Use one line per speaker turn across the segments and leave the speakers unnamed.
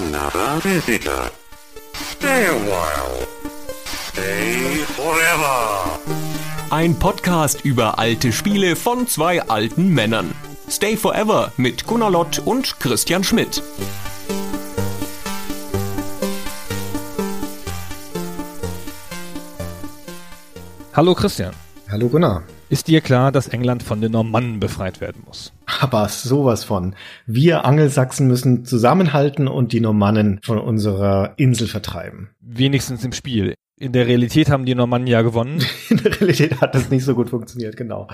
another visitor. Stay a while. Stay forever.
Ein Podcast über alte Spiele von zwei alten Männern. Stay Forever mit Gunnar Lott und Christian Schmidt.
Hallo Christian.
Hallo Gunnar.
Ist dir klar, dass England von den Normannen befreit werden muss?
Aber sowas von. Wir Angelsachsen müssen zusammenhalten und die Normannen von unserer Insel vertreiben.
Wenigstens im Spiel. In der Realität haben die Normannen ja gewonnen.
In der Realität hat das nicht so gut funktioniert, genau.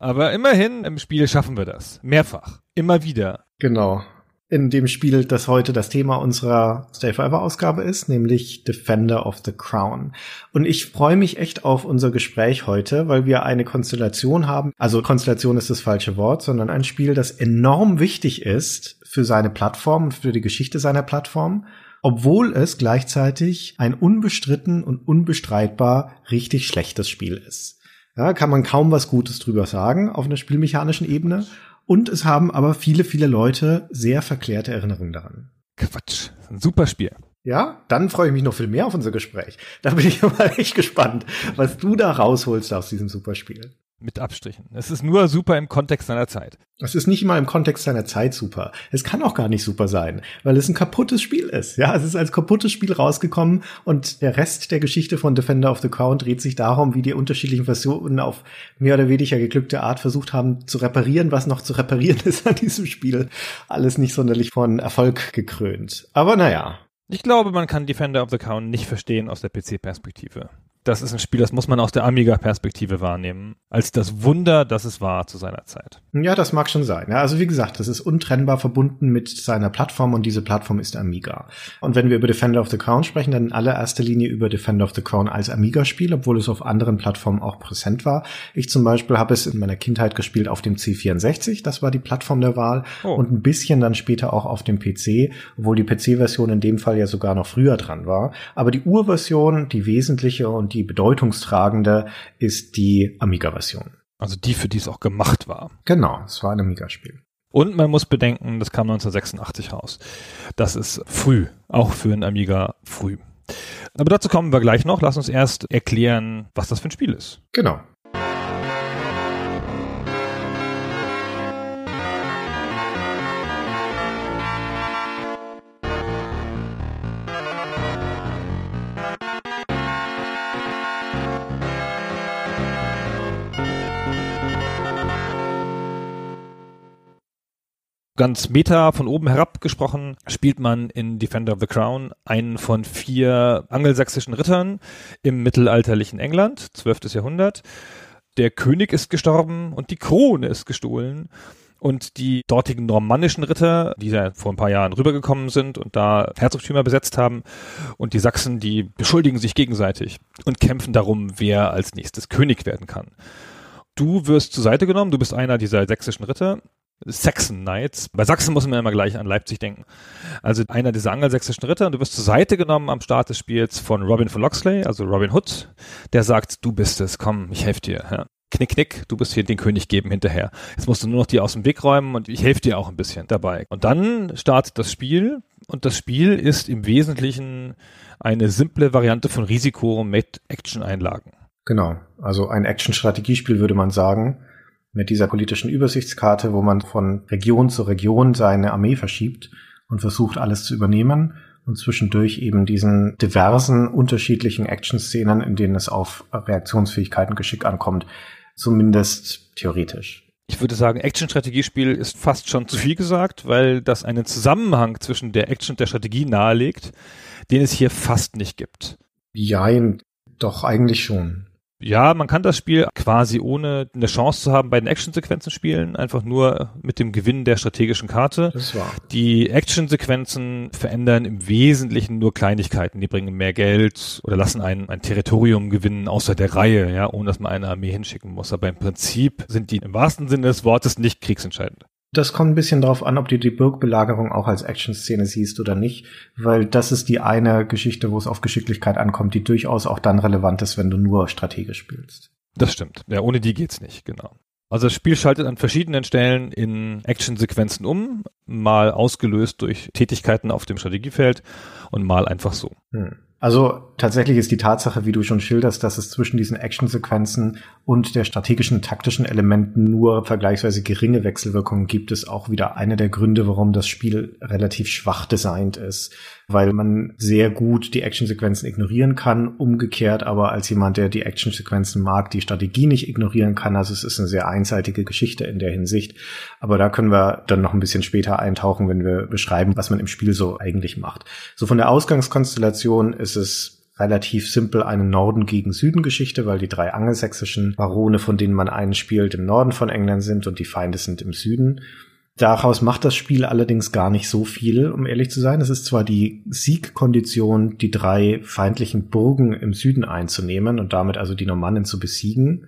Aber immerhin im Spiel schaffen wir das. Mehrfach. Immer wieder.
Genau in dem Spiel, das heute das Thema unserer Stay Forever Ausgabe ist, nämlich Defender of the Crown. Und ich freue mich echt auf unser Gespräch heute, weil wir eine Konstellation haben. Also Konstellation ist das falsche Wort, sondern ein Spiel, das enorm wichtig ist für seine Plattform und für die Geschichte seiner Plattform, obwohl es gleichzeitig ein unbestritten und unbestreitbar richtig schlechtes Spiel ist. Ja, kann man kaum was Gutes drüber sagen auf einer spielmechanischen Ebene. Und es haben aber viele, viele Leute sehr verklärte Erinnerungen daran.
Quatsch. Ein super Spiel.
Ja, dann freue ich mich noch viel mehr auf unser Gespräch. Da bin ich mal echt gespannt, was du da rausholst aus diesem Superspiel.
Mit Abstrichen. Es ist nur super im Kontext seiner Zeit.
Es ist nicht immer im Kontext seiner Zeit super. Es kann auch gar nicht super sein, weil es ein kaputtes Spiel ist. Ja, es ist als kaputtes Spiel rausgekommen und der Rest der Geschichte von Defender of the Crown dreht sich darum, wie die unterschiedlichen Versionen auf mehr oder weniger geglückte Art versucht haben zu reparieren, was noch zu reparieren ist an diesem Spiel. Alles nicht sonderlich von Erfolg gekrönt. Aber naja.
Ich glaube, man kann Defender of the Crown nicht verstehen aus der PC-Perspektive das ist ein Spiel, das muss man aus der Amiga-Perspektive wahrnehmen, als das Wunder, das es war zu seiner Zeit.
Ja, das mag schon sein. Ja, also wie gesagt, das ist untrennbar verbunden mit seiner Plattform und diese Plattform ist Amiga. Und wenn wir über Defender of the Crown sprechen, dann in allererster Linie über Defender of the Crown als Amiga-Spiel, obwohl es auf anderen Plattformen auch präsent war. Ich zum Beispiel habe es in meiner Kindheit gespielt auf dem C64, das war die Plattform der Wahl, oh. und ein bisschen dann später auch auf dem PC, obwohl die PC-Version in dem Fall ja sogar noch früher dran war. Aber die Urversion, die wesentliche und die bedeutungstragende ist die Amiga-Version.
Also die, für die es auch gemacht war.
Genau, es war ein Amiga-Spiel.
Und man muss bedenken, das kam 1986 raus. Das ist früh, auch für ein Amiga früh. Aber dazu kommen wir gleich noch. Lass uns erst erklären, was das für ein Spiel ist.
Genau.
Ganz meta von oben herab gesprochen, spielt man in Defender of the Crown einen von vier angelsächsischen Rittern im mittelalterlichen England, 12. Jahrhundert. Der König ist gestorben und die Krone ist gestohlen. Und die dortigen normannischen Ritter, die ja vor ein paar Jahren rübergekommen sind und da Herzogtümer besetzt haben, und die Sachsen, die beschuldigen sich gegenseitig und kämpfen darum, wer als nächstes König werden kann. Du wirst zur Seite genommen, du bist einer dieser sächsischen Ritter Saxon Knights. Bei Sachsen muss man immer gleich an Leipzig denken. Also einer dieser angelsächsischen Ritter und du wirst zur Seite genommen am Start des Spiels von Robin von Loxley, also Robin Hood, der sagt, du bist es, komm, ich helfe dir. Ja. Knick, knick, du bist hier den König geben hinterher. Jetzt musst du nur noch die aus dem Weg räumen und ich helfe dir auch ein bisschen dabei. Und dann startet das Spiel und das Spiel ist im Wesentlichen eine simple Variante von Risiko mit Action-Einlagen.
Genau, also ein Action-Strategiespiel würde man sagen mit dieser politischen Übersichtskarte, wo man von Region zu Region seine Armee verschiebt und versucht, alles zu übernehmen und zwischendurch eben diesen diversen unterschiedlichen Action-Szenen, in denen es auf Reaktionsfähigkeiten Geschick ankommt, zumindest theoretisch.
Ich würde sagen, Action-Strategiespiel ist fast schon zu viel gesagt, weil das einen Zusammenhang zwischen der Action und der Strategie nahelegt, den es hier fast nicht gibt.
Jein, doch eigentlich schon.
Ja, man kann das Spiel quasi ohne eine Chance zu haben bei den Actionsequenzen spielen, einfach nur mit dem Gewinn der strategischen Karte.
Das war.
Die Actionsequenzen verändern im Wesentlichen nur Kleinigkeiten. Die bringen mehr Geld oder lassen ein, ein Territorium gewinnen außer der Reihe, ja, ohne dass man eine Armee hinschicken muss. Aber im Prinzip sind die im wahrsten Sinne des Wortes nicht kriegsentscheidend.
Das kommt ein bisschen darauf an, ob du die Burgbelagerung auch als Action-Szene siehst oder nicht, weil das ist die eine Geschichte, wo es auf Geschicklichkeit ankommt, die durchaus auch dann relevant ist, wenn du nur strategisch spielst.
Das stimmt. Ja, ohne die geht's nicht, genau. Also das Spiel schaltet an verschiedenen Stellen in Actionsequenzen um, mal ausgelöst durch Tätigkeiten auf dem Strategiefeld und mal einfach so.
Hm. Also tatsächlich ist die Tatsache, wie du schon schilderst, dass es zwischen diesen Actionsequenzen und der strategischen, taktischen Elementen nur vergleichsweise geringe Wechselwirkungen gibt, ist auch wieder einer der Gründe, warum das Spiel relativ schwach designt ist, weil man sehr gut die Actionsequenzen ignorieren kann, umgekehrt aber als jemand, der die Actionsequenzen mag, die Strategie nicht ignorieren kann. Also es ist eine sehr einseitige Geschichte in der Hinsicht. Aber da können wir dann noch ein bisschen später eintauchen, wenn wir beschreiben, was man im Spiel so eigentlich macht. So von der Ausgangskonstellation ist es relativ simpel eine Norden gegen Süden Geschichte, weil die drei angelsächsischen Barone, von denen man einen spielt, im Norden von England sind und die Feinde sind im Süden. Daraus macht das Spiel allerdings gar nicht so viel, um ehrlich zu sein. Es ist zwar die Siegkondition, die drei feindlichen Burgen im Süden einzunehmen und damit also die Normannen zu besiegen,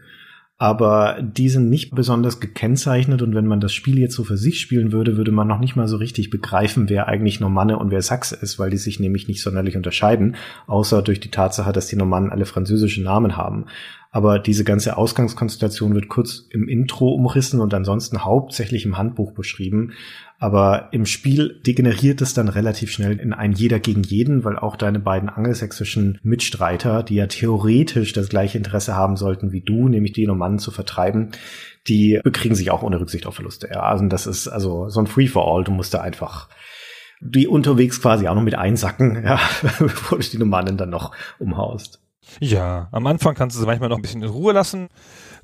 aber die sind nicht besonders gekennzeichnet und wenn man das Spiel jetzt so für sich spielen würde, würde man noch nicht mal so richtig begreifen, wer eigentlich Normanne und wer Sachse ist, weil die sich nämlich nicht sonderlich unterscheiden, außer durch die Tatsache, dass die Normannen alle französische Namen haben. Aber diese ganze Ausgangskonstellation wird kurz im Intro umrissen und ansonsten hauptsächlich im Handbuch beschrieben. Aber im Spiel degeneriert es dann relativ schnell in ein Jeder gegen jeden, weil auch deine beiden angelsächsischen Mitstreiter, die ja theoretisch das gleiche Interesse haben sollten wie du, nämlich die Normannen zu vertreiben, die bekriegen sich auch ohne Rücksicht auf Verluste. Ja, also das ist also so ein Free-for-all. Du musst da einfach die unterwegs quasi auch noch mit einsacken, ja, bevor du die Normannen dann noch umhaust.
Ja, am Anfang kannst du sie manchmal noch ein bisschen in Ruhe lassen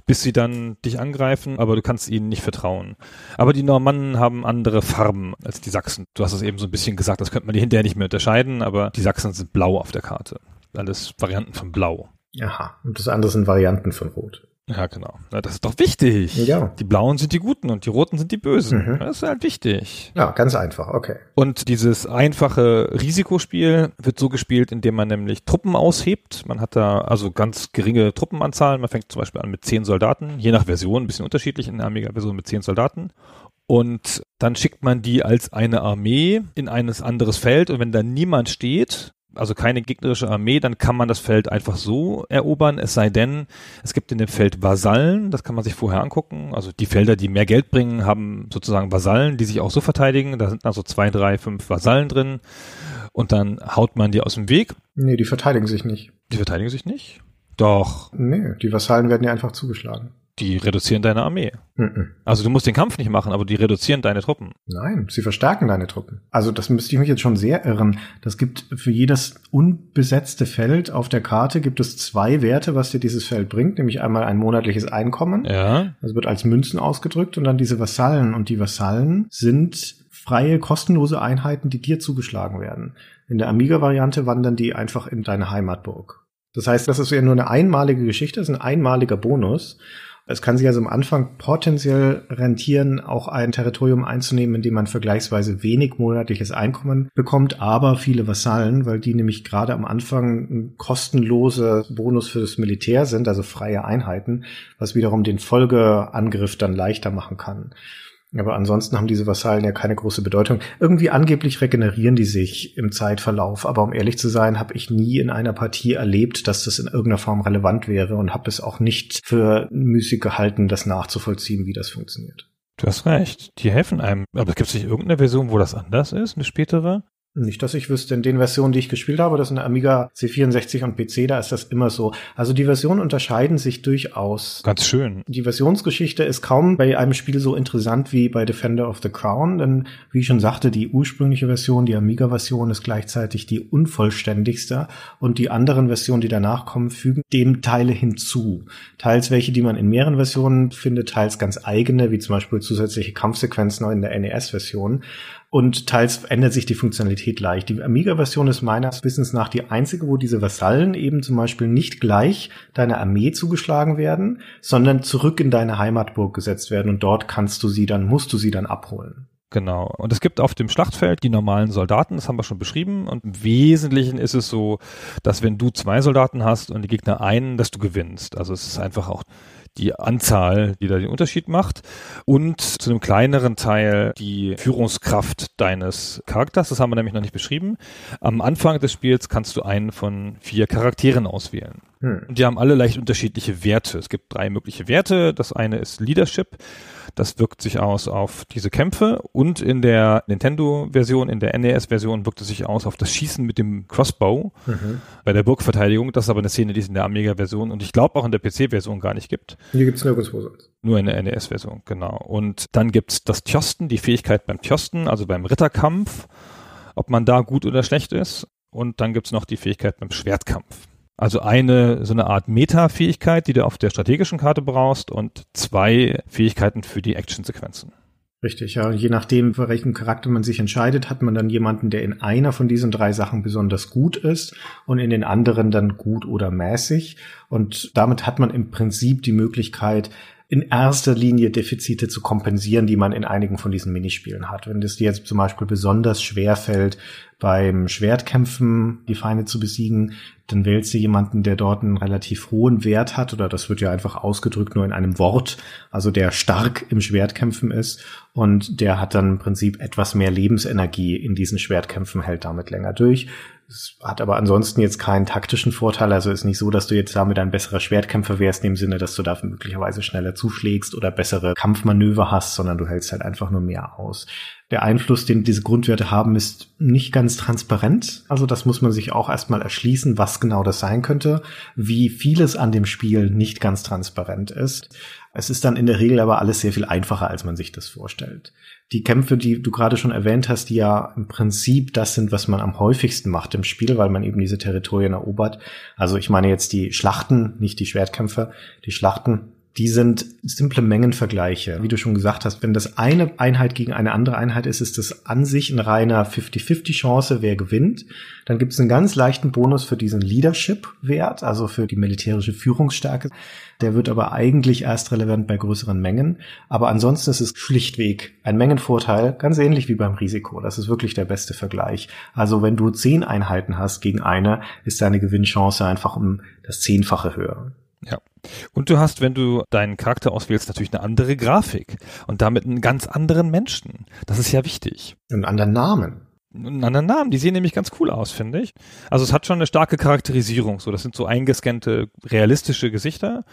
bis sie dann dich angreifen, aber du kannst ihnen nicht vertrauen. Aber die Normannen haben andere Farben als die Sachsen. Du hast es eben so ein bisschen gesagt, das könnte man hinterher nicht mehr unterscheiden, aber die Sachsen sind blau auf der Karte. Alles Varianten von blau.
Aha, und das andere sind Varianten von Rot.
Ja, genau. Na, das ist doch wichtig.
Ja.
Die Blauen sind die Guten und die Roten sind die Bösen. Mhm. Das ist halt wichtig.
Ja, ganz einfach, okay.
Und dieses einfache Risikospiel wird so gespielt, indem man nämlich Truppen aushebt. Man hat da also ganz geringe Truppenanzahlen. Man fängt zum Beispiel an mit zehn Soldaten, je nach Version, ein bisschen unterschiedlich in der Amiga-Version mit zehn Soldaten. Und dann schickt man die als eine Armee in eines anderes Feld und wenn da niemand steht, also keine gegnerische Armee, dann kann man das Feld einfach so erobern, es sei denn, es gibt in dem Feld Vasallen, das kann man sich vorher angucken. Also die Felder, die mehr Geld bringen, haben sozusagen Vasallen, die sich auch so verteidigen. Da sind also zwei, drei, fünf Vasallen drin und dann haut man die aus dem Weg.
Nee, die verteidigen sich nicht.
Die verteidigen sich nicht? Doch.
Nee, die Vasallen werden ja einfach zugeschlagen
die reduzieren deine Armee. Mhm. Also du musst den Kampf nicht machen, aber die reduzieren deine Truppen.
Nein, sie verstärken deine Truppen. Also das müsste ich mich jetzt schon sehr irren. Das gibt für jedes unbesetzte Feld auf der Karte gibt es zwei Werte, was dir dieses Feld bringt, nämlich einmal ein monatliches Einkommen.
Ja.
Das wird als Münzen ausgedrückt und dann diese Vasallen und die Vasallen sind freie kostenlose Einheiten, die dir zugeschlagen werden. In der Amiga Variante wandern die einfach in deine Heimatburg. Das heißt, das ist ja nur eine einmalige Geschichte, das ist ein einmaliger Bonus. Es kann sich also am Anfang potenziell rentieren, auch ein Territorium einzunehmen, in dem man vergleichsweise wenig monatliches Einkommen bekommt, aber viele Vasallen, weil die nämlich gerade am Anfang ein kostenloser Bonus für das Militär sind, also freie Einheiten, was wiederum den Folgeangriff dann leichter machen kann. Aber ansonsten haben diese Vasallen ja keine große Bedeutung. Irgendwie angeblich regenerieren die sich im Zeitverlauf, aber um ehrlich zu sein, habe ich nie in einer Partie erlebt, dass das in irgendeiner Form relevant wäre und habe es auch nicht für müßig gehalten, das nachzuvollziehen, wie das funktioniert.
Du hast recht, die helfen einem. Aber gibt es nicht irgendeine Version, wo das anders ist, eine spätere?
Nicht, dass ich wüsste, in den Versionen, die ich gespielt habe, das sind Amiga C64 und PC, da ist das immer so. Also die Versionen unterscheiden sich durchaus.
Ganz schön.
Die Versionsgeschichte ist kaum bei einem Spiel so interessant wie bei Defender of the Crown, denn wie ich schon sagte, die ursprüngliche Version, die Amiga-Version, ist gleichzeitig die unvollständigste und die anderen Versionen, die danach kommen, fügen dem Teile hinzu. Teils welche, die man in mehreren Versionen findet, teils ganz eigene, wie zum Beispiel zusätzliche Kampfsequenzen in der NES-Version und teils ändert sich die Funktionalität leicht. Die Amiga-Version ist meines Wissens nach die einzige, wo diese Vasallen eben zum Beispiel nicht gleich deiner Armee zugeschlagen werden, sondern zurück in deine Heimatburg gesetzt werden und dort kannst du sie dann, musst du sie dann abholen.
Genau. Und es gibt auf dem Schlachtfeld die normalen Soldaten, das haben wir schon beschrieben. Und im Wesentlichen ist es so, dass wenn du zwei Soldaten hast und die Gegner einen, dass du gewinnst. Also es ist einfach auch die Anzahl, die da den Unterschied macht und zu einem kleineren Teil die Führungskraft deines Charakters. Das haben wir nämlich noch nicht beschrieben. Am Anfang des Spiels kannst du einen von vier Charakteren auswählen. Hm. Und die haben alle leicht unterschiedliche Werte. Es gibt drei mögliche Werte. Das eine ist Leadership. Das wirkt sich aus auf diese Kämpfe und in der Nintendo-Version, in der NES-Version wirkt es sich aus auf das Schießen mit dem Crossbow mhm. bei der Burgverteidigung. Das ist aber eine Szene, die es in der Amiga-Version und ich glaube auch in der PC-Version gar nicht gibt.
Hier gibt es nirgendwo sonst.
Nur in der NES-Version, genau. Und dann gibt's das Tjosten, die Fähigkeit beim Tjosten, also beim Ritterkampf, ob man da gut oder schlecht ist. Und dann gibt's noch die Fähigkeit beim Schwertkampf. Also eine, so eine Art Meta-Fähigkeit, die du auf der strategischen Karte brauchst und zwei Fähigkeiten für die Action-Sequenzen.
Richtig, ja. Je nachdem, für welchen Charakter man sich entscheidet, hat man dann jemanden, der in einer von diesen drei Sachen besonders gut ist und in den anderen dann gut oder mäßig. Und damit hat man im Prinzip die Möglichkeit, in erster Linie Defizite zu kompensieren, die man in einigen von diesen Minispielen hat. Wenn es dir jetzt zum Beispiel besonders schwer fällt, beim Schwertkämpfen die Feinde zu besiegen, dann wählst du jemanden, der dort einen relativ hohen Wert hat, oder das wird ja einfach ausgedrückt nur in einem Wort, also der stark im Schwertkämpfen ist und der hat dann im Prinzip etwas mehr Lebensenergie in diesen Schwertkämpfen, hält damit länger durch. Es hat aber ansonsten jetzt keinen taktischen Vorteil. Also ist nicht so, dass du jetzt damit ein besserer Schwertkämpfer wärst, in dem Sinne, dass du da möglicherweise schneller zuschlägst oder bessere Kampfmanöver hast, sondern du hältst halt einfach nur mehr aus. Der Einfluss, den diese Grundwerte haben, ist nicht ganz transparent. Also das muss man sich auch erstmal erschließen, was genau das sein könnte. Wie vieles an dem Spiel nicht ganz transparent ist. Es ist dann in der Regel aber alles sehr viel einfacher, als man sich das vorstellt die Kämpfe, die du gerade schon erwähnt hast, die ja im Prinzip das sind, was man am häufigsten macht im Spiel, weil man eben diese Territorien erobert. Also ich meine jetzt die Schlachten, nicht die Schwertkämpfe, die Schlachten die sind simple Mengenvergleiche. Wie du schon gesagt hast, wenn das eine Einheit gegen eine andere Einheit ist, ist das an sich ein reiner 50-50 Chance, wer gewinnt. Dann gibt es einen ganz leichten Bonus für diesen Leadership-Wert, also für die militärische Führungsstärke. Der wird aber eigentlich erst relevant bei größeren Mengen. Aber ansonsten ist es schlichtweg ein Mengenvorteil, ganz ähnlich wie beim Risiko. Das ist wirklich der beste Vergleich. Also wenn du zehn Einheiten hast gegen eine, ist deine Gewinnchance einfach um das Zehnfache höher.
Ja. Und du hast, wenn du deinen Charakter auswählst, natürlich eine andere Grafik und damit einen ganz anderen Menschen. Das ist ja wichtig.
Einen anderen Namen.
Einen anderen Namen. Die sehen nämlich ganz cool aus, finde ich. Also es hat schon eine starke Charakterisierung. So, das sind so eingescannte, realistische Gesichter.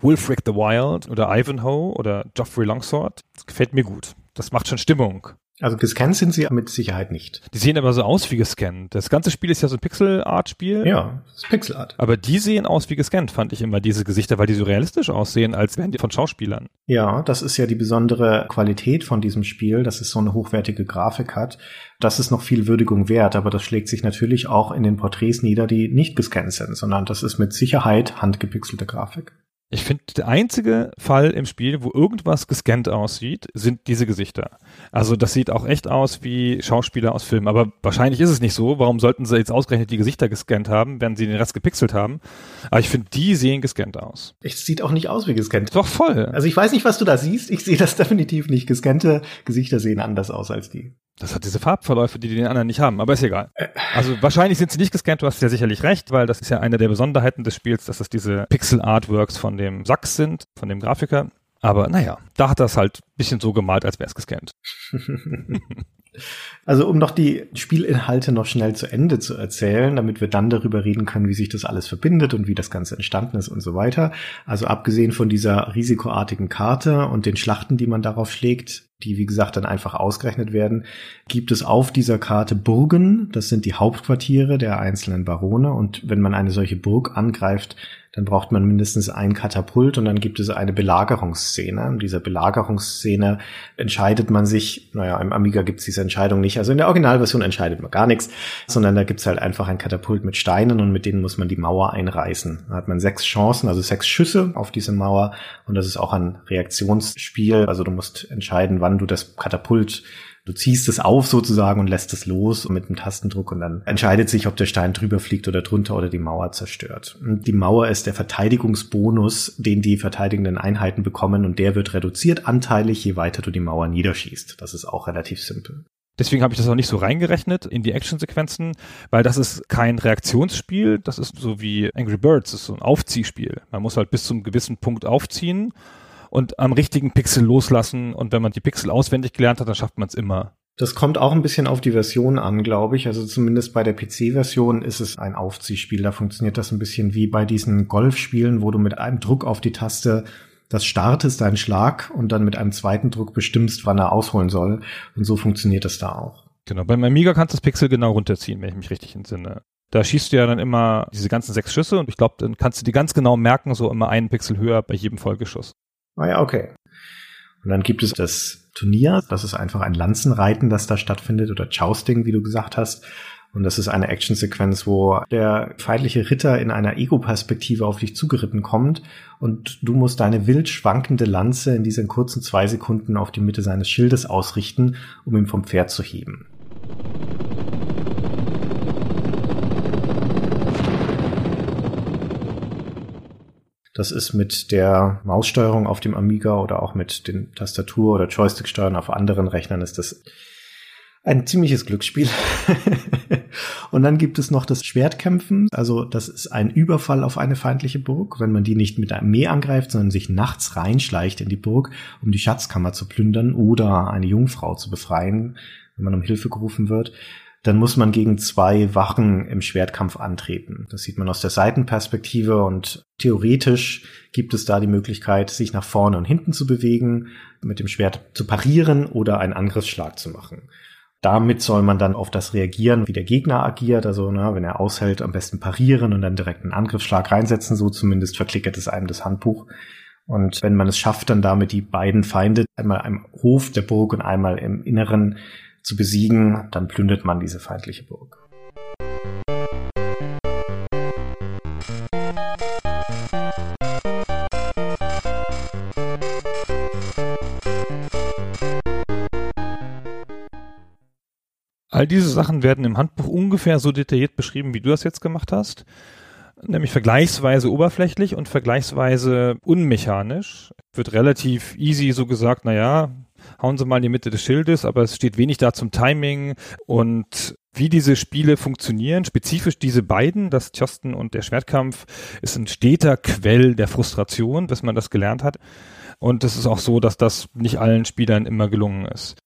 Wolfric the Wild oder Ivanhoe oder Geoffrey Longsword. Das gefällt mir gut. Das macht schon Stimmung.
Also gescannt sind sie mit Sicherheit nicht.
Die sehen aber so aus wie gescannt. Das ganze Spiel ist ja so ein Pixel-Art-Spiel.
Ja, das ist Pixel-Art.
Aber die sehen aus wie gescannt, fand ich immer, diese Gesichter, weil die so realistisch aussehen, als wären die von Schauspielern.
Ja, das ist ja die besondere Qualität von diesem Spiel, dass es so eine hochwertige Grafik hat. Das ist noch viel Würdigung wert, aber das schlägt sich natürlich auch in den Porträts nieder, die nicht gescannt sind, sondern das ist mit Sicherheit handgepixelte Grafik.
Ich finde, der einzige Fall im Spiel, wo irgendwas gescannt aussieht, sind diese Gesichter. Also das sieht auch echt aus wie Schauspieler aus Filmen. Aber wahrscheinlich ist es nicht so. Warum sollten sie jetzt ausgerechnet die Gesichter gescannt haben, wenn sie den Rest gepixelt haben? Aber ich finde, die sehen gescannt aus.
Es sieht auch nicht aus wie gescannt.
Doch voll.
Also ich weiß nicht, was du da siehst. Ich sehe das definitiv nicht. Gescannte Gesichter sehen anders aus als die.
Das hat diese Farbverläufe, die die anderen nicht haben, aber ist egal. Also wahrscheinlich sind sie nicht gescannt, du hast ja sicherlich recht, weil das ist ja eine der Besonderheiten des Spiels, dass es diese Pixel-Artworks von dem Sachs sind, von dem Grafiker. Aber naja, da hat er es halt ein bisschen so gemalt, als wäre es gescannt.
Also um noch die Spielinhalte noch schnell zu Ende zu erzählen, damit wir dann darüber reden können, wie sich das alles verbindet und wie das Ganze entstanden ist und so weiter. Also abgesehen von dieser risikoartigen Karte und den Schlachten, die man darauf schlägt, die wie gesagt dann einfach ausgerechnet werden, gibt es auf dieser Karte Burgen. Das sind die Hauptquartiere der einzelnen Barone. Und wenn man eine solche Burg angreift, dann braucht man mindestens ein Katapult und dann gibt es eine Belagerungsszene. In dieser Belagerungsszene entscheidet man sich, naja, im Amiga gibt es diese Entscheidung nicht, also in der Originalversion entscheidet man gar nichts, sondern da gibt es halt einfach ein Katapult mit Steinen und mit denen muss man die Mauer einreißen. Da hat man sechs Chancen, also sechs Schüsse auf diese Mauer und das ist auch ein Reaktionsspiel, also du musst entscheiden, wann du das Katapult Du ziehst es auf sozusagen und lässt es los mit einem Tastendruck und dann entscheidet sich, ob der Stein drüber fliegt oder drunter oder die Mauer zerstört. Und die Mauer ist der Verteidigungsbonus, den die verteidigenden Einheiten bekommen und der wird reduziert anteilig, je weiter du die Mauer niederschießt. Das ist auch relativ simpel.
Deswegen habe ich das auch nicht so reingerechnet in die Actionsequenzen, weil das ist kein Reaktionsspiel, das ist so wie Angry Birds, das ist so ein Aufziehspiel. Man muss halt bis zum gewissen Punkt aufziehen und am richtigen Pixel loslassen und wenn man die Pixel auswendig gelernt hat, dann schafft man es immer.
Das kommt auch ein bisschen auf die Version an, glaube ich. Also zumindest bei der PC-Version ist es ein Aufziehspiel. Da funktioniert das ein bisschen wie bei diesen Golfspielen, wo du mit einem Druck auf die Taste das startest, deinen Schlag und dann mit einem zweiten Druck bestimmst, wann er ausholen soll. Und so funktioniert das da auch.
Genau, beim Amiga kannst du das Pixel genau runterziehen, wenn ich mich richtig entsinne. Da schießt du ja dann immer diese ganzen sechs Schüsse und ich glaube, dann kannst du die ganz genau merken, so immer einen Pixel höher bei jedem Folgeschuss.
Ah ja, okay. Und dann gibt es das Turnier, das ist einfach ein Lanzenreiten, das da stattfindet, oder Jousting, wie du gesagt hast. Und das ist eine Actionsequenz, wo der feindliche Ritter in einer Ego-Perspektive auf dich zugeritten kommt und du musst deine wild schwankende Lanze in diesen kurzen zwei Sekunden auf die Mitte seines Schildes ausrichten, um ihn vom Pferd zu heben. Das ist mit der Maussteuerung auf dem Amiga oder auch mit den Tastatur- oder Joystick-Steuern auf anderen Rechnern ist das ein ziemliches Glücksspiel. und dann gibt es noch das Schwertkämpfen. Also das ist ein Überfall auf eine feindliche Burg, wenn man die nicht mit einem Armee angreift, sondern sich nachts reinschleicht in die Burg, um die Schatzkammer zu plündern oder eine Jungfrau zu befreien, wenn man um Hilfe gerufen wird. Dann muss man gegen zwei Wachen im Schwertkampf antreten. Das sieht man aus der Seitenperspektive und theoretisch gibt es da die Möglichkeit, sich nach vorne und hinten zu bewegen, mit dem Schwert zu parieren oder einen Angriffsschlag zu machen. Damit soll man dann auf das reagieren, wie der Gegner agiert. Also, na, wenn er aushält, am besten parieren und dann direkt einen Angriffsschlag reinsetzen. So zumindest verklickert es einem das Handbuch. Und wenn man es schafft, dann damit die beiden Feinde einmal am Hof der Burg und einmal im Inneren zu besiegen, dann plündert man diese feindliche Burg.
All diese Sachen werden im Handbuch ungefähr so detailliert beschrieben, wie du das jetzt gemacht hast. Nämlich vergleichsweise oberflächlich und vergleichsweise unmechanisch. Wird relativ easy so gesagt, naja, hauen Sie mal in die Mitte des Schildes, aber es steht wenig da zum Timing und wie diese Spiele funktionieren, spezifisch diese beiden, das Chosten und der Schwertkampf, ist ein steter Quell der Frustration, bis man das gelernt hat. Und es ist auch so, dass das nicht allen Spielern immer gelungen ist.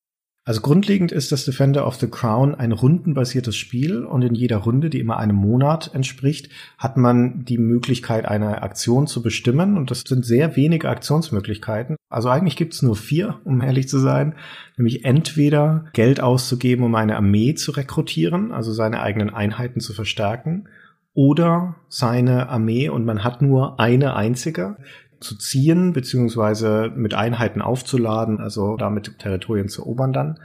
Also grundlegend ist das Defender of the Crown ein rundenbasiertes Spiel und in jeder Runde, die immer einem Monat entspricht, hat man die Möglichkeit, eine Aktion zu bestimmen und das sind sehr wenige Aktionsmöglichkeiten. Also eigentlich gibt es nur vier, um ehrlich zu sein, nämlich entweder Geld auszugeben, um eine Armee zu rekrutieren, also seine eigenen Einheiten zu verstärken, oder seine Armee und man hat nur eine einzige, zu ziehen, beziehungsweise mit Einheiten aufzuladen, also damit Territorien zu erobern dann.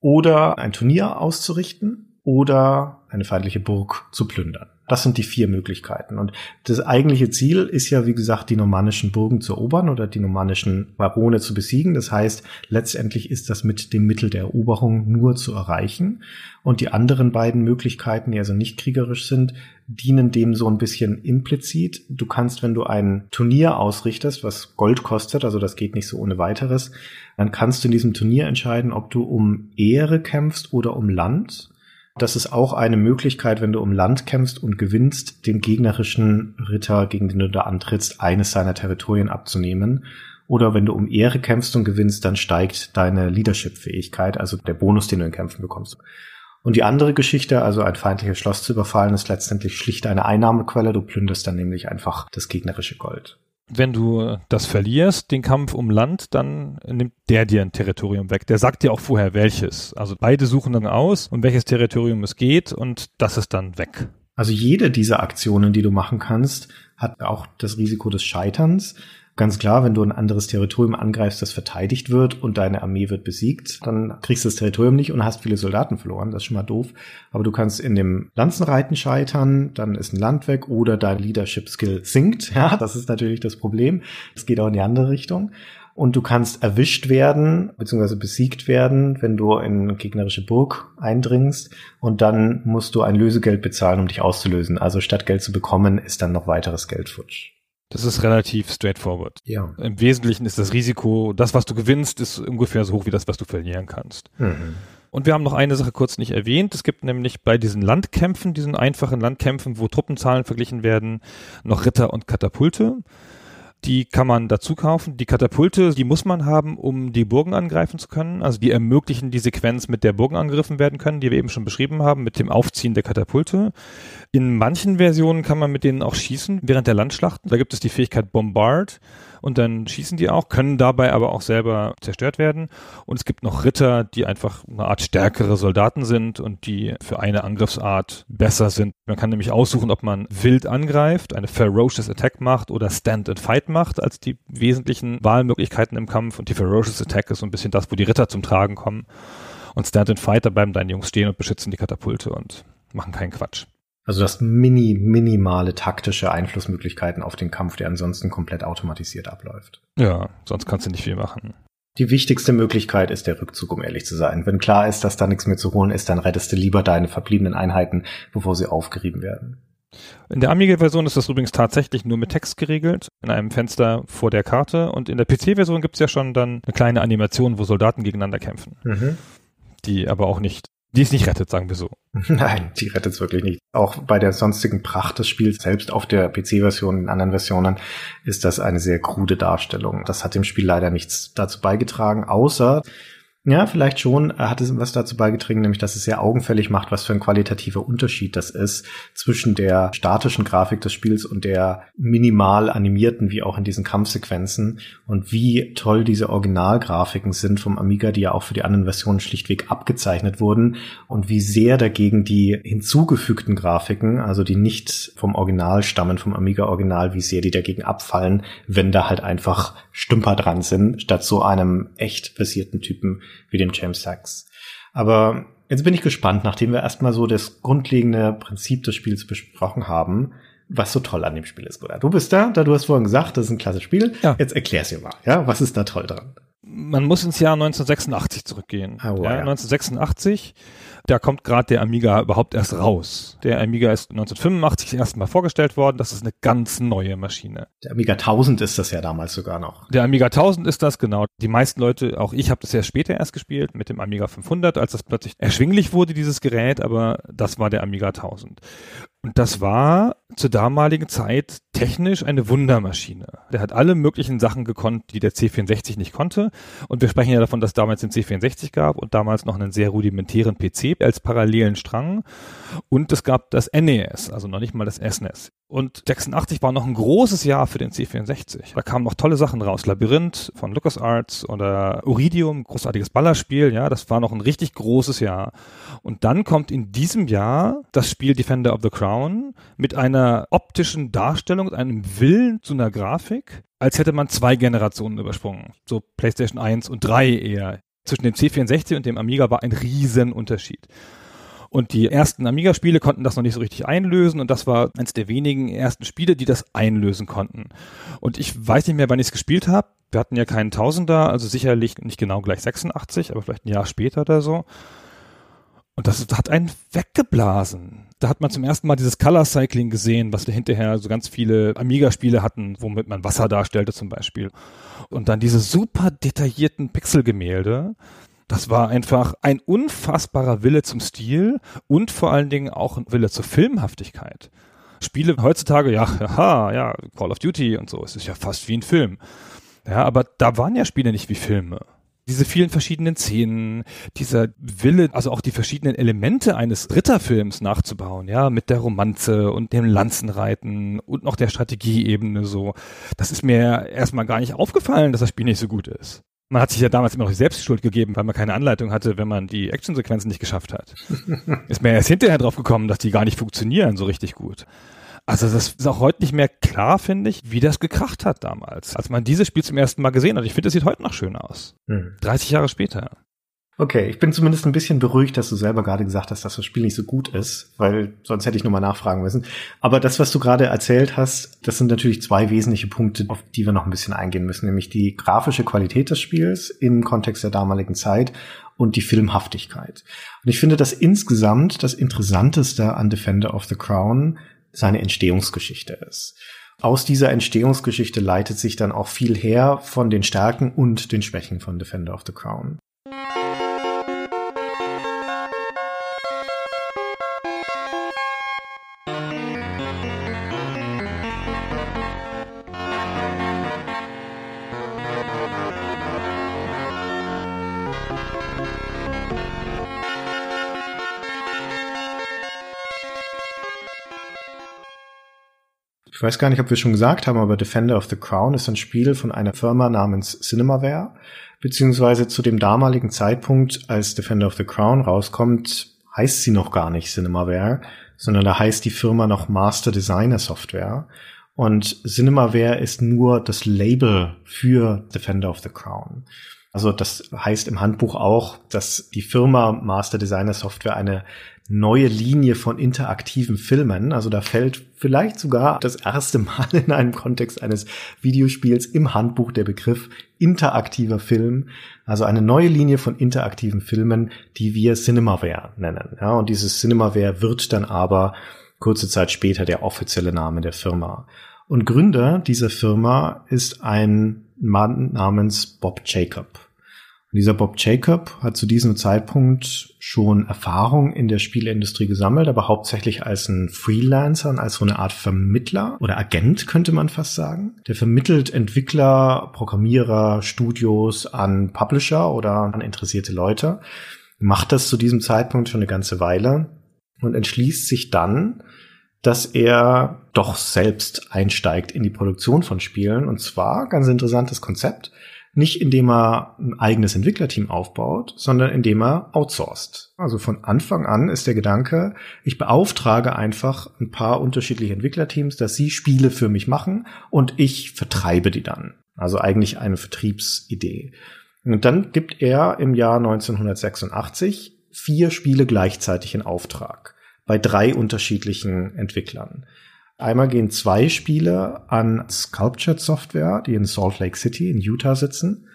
Oder ein Turnier auszurichten oder eine feindliche Burg zu plündern. Das sind die vier Möglichkeiten. Und das eigentliche Ziel ist ja, wie gesagt, die normannischen Burgen zu erobern oder die normannischen Barone zu besiegen. Das heißt, letztendlich ist das mit dem Mittel der Eroberung nur zu erreichen. Und die anderen beiden Möglichkeiten, die also nicht kriegerisch sind, dienen dem so ein bisschen implizit. Du kannst, wenn du ein Turnier ausrichtest, was Gold kostet, also das geht nicht so ohne weiteres, dann kannst du in diesem Turnier entscheiden, ob du um Ehre kämpfst oder um Land. Das ist auch eine Möglichkeit, wenn du um Land kämpfst und gewinnst, dem gegnerischen Ritter, gegen den du da antrittst, eines seiner Territorien abzunehmen. Oder wenn du um Ehre kämpfst und gewinnst, dann steigt deine Leadership-Fähigkeit, also der Bonus, den du in Kämpfen bekommst. Und die andere Geschichte, also ein feindliches Schloss zu überfallen, ist letztendlich schlicht eine Einnahmequelle. Du plünderst dann nämlich einfach das gegnerische Gold
wenn du das verlierst, den Kampf um Land, dann nimmt der dir ein Territorium weg. Der sagt dir auch vorher welches. Also beide suchen dann aus, um welches Territorium es geht und das ist dann weg.
Also jede dieser Aktionen, die du machen kannst, hat auch das Risiko des Scheiterns. Ganz klar, wenn du ein anderes Territorium angreifst, das verteidigt wird und deine Armee wird besiegt, dann kriegst du das Territorium nicht und hast viele Soldaten verloren. Das ist schon mal doof. Aber du kannst in dem Lanzenreiten scheitern, dann ist ein Land weg oder dein Leadership Skill sinkt. Ja, das ist natürlich das Problem. Es geht auch in die andere Richtung. Und du kannst erwischt werden, beziehungsweise besiegt werden, wenn du in gegnerische Burg eindringst. Und dann musst du ein Lösegeld bezahlen, um dich auszulösen. Also statt Geld zu bekommen, ist dann noch weiteres Geld futsch.
Das ist relativ straightforward.
Ja.
Im Wesentlichen ist das Risiko, das, was du gewinnst, ist ungefähr so hoch wie das, was du verlieren kannst. Mhm. Und wir haben noch eine Sache kurz nicht erwähnt. Es gibt nämlich bei diesen Landkämpfen, diesen einfachen Landkämpfen, wo Truppenzahlen verglichen werden, noch Ritter und Katapulte. Die kann man dazu kaufen. Die Katapulte, die muss man haben, um die Burgen angreifen zu können. Also die ermöglichen die Sequenz, mit der Burgen angegriffen werden können, die wir eben schon beschrieben haben, mit dem Aufziehen der Katapulte. In manchen Versionen kann man mit denen auch schießen während der Landschlachten. Da gibt es die Fähigkeit Bombard und dann schießen die auch, können dabei aber auch selber zerstört werden. Und es gibt noch Ritter, die einfach eine Art stärkere Soldaten sind und die für eine Angriffsart besser sind. Man kann nämlich aussuchen, ob man wild angreift, eine Ferocious Attack macht oder Stand and Fight macht als die wesentlichen Wahlmöglichkeiten im Kampf. Und die Ferocious Attack ist so ein bisschen das, wo die Ritter zum Tragen kommen. Und Stand and Fight, da bleiben deine Jungs stehen und beschützen die Katapulte und machen keinen Quatsch.
Also das mini, minimale taktische Einflussmöglichkeiten auf den Kampf, der ansonsten komplett automatisiert abläuft.
Ja, sonst kannst du nicht viel machen.
Die wichtigste Möglichkeit ist der Rückzug, um ehrlich zu sein. Wenn klar ist, dass da nichts mehr zu holen ist, dann rettest du lieber deine verbliebenen Einheiten, bevor sie aufgerieben werden.
In der Amiga-Version ist das übrigens tatsächlich nur mit Text geregelt, in einem Fenster vor der Karte. Und in der PC-Version gibt es ja schon dann eine kleine Animation, wo Soldaten gegeneinander kämpfen. Mhm. Die aber auch nicht die es nicht rettet, sagen wir so.
Nein, die rettet es wirklich nicht. Auch bei der sonstigen Pracht des Spiels, selbst auf der PC-Version, in anderen Versionen, ist das eine sehr krude Darstellung. Das hat dem Spiel leider nichts dazu beigetragen, außer ja, vielleicht schon hat es was dazu beigetragen, nämlich dass es sehr augenfällig macht, was für ein qualitativer Unterschied das ist zwischen der statischen Grafik des Spiels und der minimal animierten, wie auch in diesen Kampfsequenzen. Und wie toll diese Originalgrafiken sind vom Amiga, die ja auch für die anderen Versionen schlichtweg abgezeichnet wurden. Und wie sehr dagegen die hinzugefügten Grafiken, also die nicht vom Original stammen, vom Amiga Original, wie sehr die dagegen abfallen, wenn da halt einfach Stümper dran sind, statt so einem echt versierten Typen wie dem James Sachs. Aber jetzt bin ich gespannt, nachdem wir erstmal so das grundlegende Prinzip des Spiels besprochen haben, was so toll an dem Spiel ist, Bruder. Du bist da, da du hast vorhin gesagt, das ist ein klasse Spiel. Ja. Jetzt erklär's dir mal, ja, was ist da toll dran?
Man muss ins Jahr 1986 zurückgehen. Oh, ja, ja. 1986 da kommt gerade der Amiga überhaupt erst raus. Der Amiga ist 1985 erstmal vorgestellt worden. Das ist eine ganz neue Maschine.
Der Amiga 1000 ist das ja damals sogar noch.
Der Amiga 1000 ist das, genau. Die meisten Leute, auch ich habe das ja später erst gespielt mit dem Amiga 500, als das plötzlich erschwinglich wurde, dieses Gerät, aber das war der Amiga 1000. Und das war zur damaligen Zeit technisch eine Wundermaschine. Der hat alle möglichen Sachen gekonnt, die der C64 nicht konnte. Und wir sprechen ja davon, dass es damals den C64 gab und damals noch einen sehr rudimentären PC als parallelen Strang. Und es gab das NES, also noch nicht mal das SNES. Und 86 war noch ein großes Jahr für den C64. Da kamen noch tolle Sachen raus. Labyrinth von LucasArts oder Uridium, großartiges Ballerspiel. Ja, das war noch ein richtig großes Jahr. Und dann kommt in diesem Jahr das Spiel Defender of the Crown mit einer optischen Darstellung, einem Willen zu einer Grafik, als hätte man zwei Generationen übersprungen. So PlayStation 1 und 3 eher. Zwischen dem C64 und dem Amiga war ein Riesenunterschied. Und die ersten Amiga-Spiele konnten das noch nicht so richtig einlösen und das war eines der wenigen ersten Spiele, die das einlösen konnten. Und ich weiß nicht mehr, wann ich es gespielt habe. Wir hatten ja keinen Tausender, also sicherlich nicht genau gleich 86, aber vielleicht ein Jahr später oder so. Und das hat einen weggeblasen. Da hat man zum ersten Mal dieses Color Cycling gesehen, was wir hinterher so ganz viele Amiga-Spiele hatten, womit man Wasser darstellte zum Beispiel. Und dann diese super detaillierten Pixelgemälde. Das war einfach ein unfassbarer Wille zum Stil und vor allen Dingen auch ein Wille zur Filmhaftigkeit. Spiele heutzutage, ja, haha, ja, Call of Duty und so, es ist ja fast wie ein Film. Ja, aber da waren ja Spiele nicht wie Filme. Diese vielen verschiedenen Szenen, dieser Wille, also auch die verschiedenen Elemente eines Ritterfilms nachzubauen, ja, mit der Romanze und dem Lanzenreiten und noch der Strategieebene so. Das ist mir erstmal gar nicht aufgefallen, dass das Spiel nicht so gut ist man hat sich ja damals immer noch selbst Schuld gegeben, weil man keine Anleitung hatte, wenn man die Actionsequenzen nicht geschafft hat. ist mir erst hinterher drauf gekommen, dass die gar nicht funktionieren so richtig gut. Also das ist auch heute nicht mehr klar, finde ich, wie das gekracht hat damals, als man dieses Spiel zum ersten Mal gesehen hat. Ich finde, es sieht heute noch schön aus. Hm. 30 Jahre später.
Okay, ich bin zumindest ein bisschen beruhigt, dass du selber gerade gesagt hast, dass das Spiel nicht so gut ist, weil sonst hätte ich nur mal nachfragen müssen. Aber das, was du gerade erzählt hast, das sind natürlich zwei wesentliche Punkte, auf die wir noch ein bisschen eingehen müssen, nämlich die grafische Qualität des Spiels im Kontext der damaligen Zeit und die Filmhaftigkeit. Und ich finde, dass insgesamt das Interessanteste an Defender of the Crown seine Entstehungsgeschichte ist. Aus dieser Entstehungsgeschichte leitet sich dann auch viel her von den Stärken und den Schwächen von Defender of the Crown. Ich weiß gar nicht, ob wir schon gesagt haben, aber Defender of the Crown ist ein Spiel von einer Firma namens Cinemaware, beziehungsweise zu dem damaligen Zeitpunkt, als Defender of the Crown rauskommt, heißt sie noch gar nicht Cinemaware, sondern da heißt die Firma noch Master Designer Software. Und Cinemaware ist nur das Label für Defender of the Crown. Also das heißt im Handbuch auch, dass die Firma Master Designer Software eine neue Linie von interaktiven Filmen, also da fällt vielleicht sogar das erste Mal in einem Kontext eines Videospiels im Handbuch der Begriff interaktiver Film, also eine neue Linie von interaktiven Filmen, die wir Cinemaware nennen. Ja, und dieses Cinemaware wird dann aber kurze Zeit später der offizielle Name der Firma. Und Gründer dieser Firma ist ein Mann namens Bob Jacob. Und dieser Bob Jacob hat zu diesem Zeitpunkt schon Erfahrung in der Spieleindustrie gesammelt, aber hauptsächlich als ein Freelancer und als so eine Art Vermittler oder Agent könnte man fast sagen. Der vermittelt Entwickler, Programmierer, Studios an Publisher oder an interessierte Leute, macht das zu diesem Zeitpunkt schon eine ganze Weile und entschließt sich dann, dass er doch selbst einsteigt in die Produktion von Spielen. Und zwar, ganz interessantes Konzept, nicht indem er ein eigenes Entwicklerteam aufbaut, sondern indem er outsourced. Also von Anfang an ist der Gedanke, ich beauftrage einfach ein paar unterschiedliche Entwicklerteams, dass sie Spiele für mich machen und ich vertreibe die dann. Also eigentlich eine Vertriebsidee. Und dann gibt er im Jahr 1986 vier Spiele gleichzeitig in Auftrag bei drei unterschiedlichen Entwicklern. Einmal gehen zwei Spiele an Sculptured Software, die in Salt Lake City in Utah sitzen.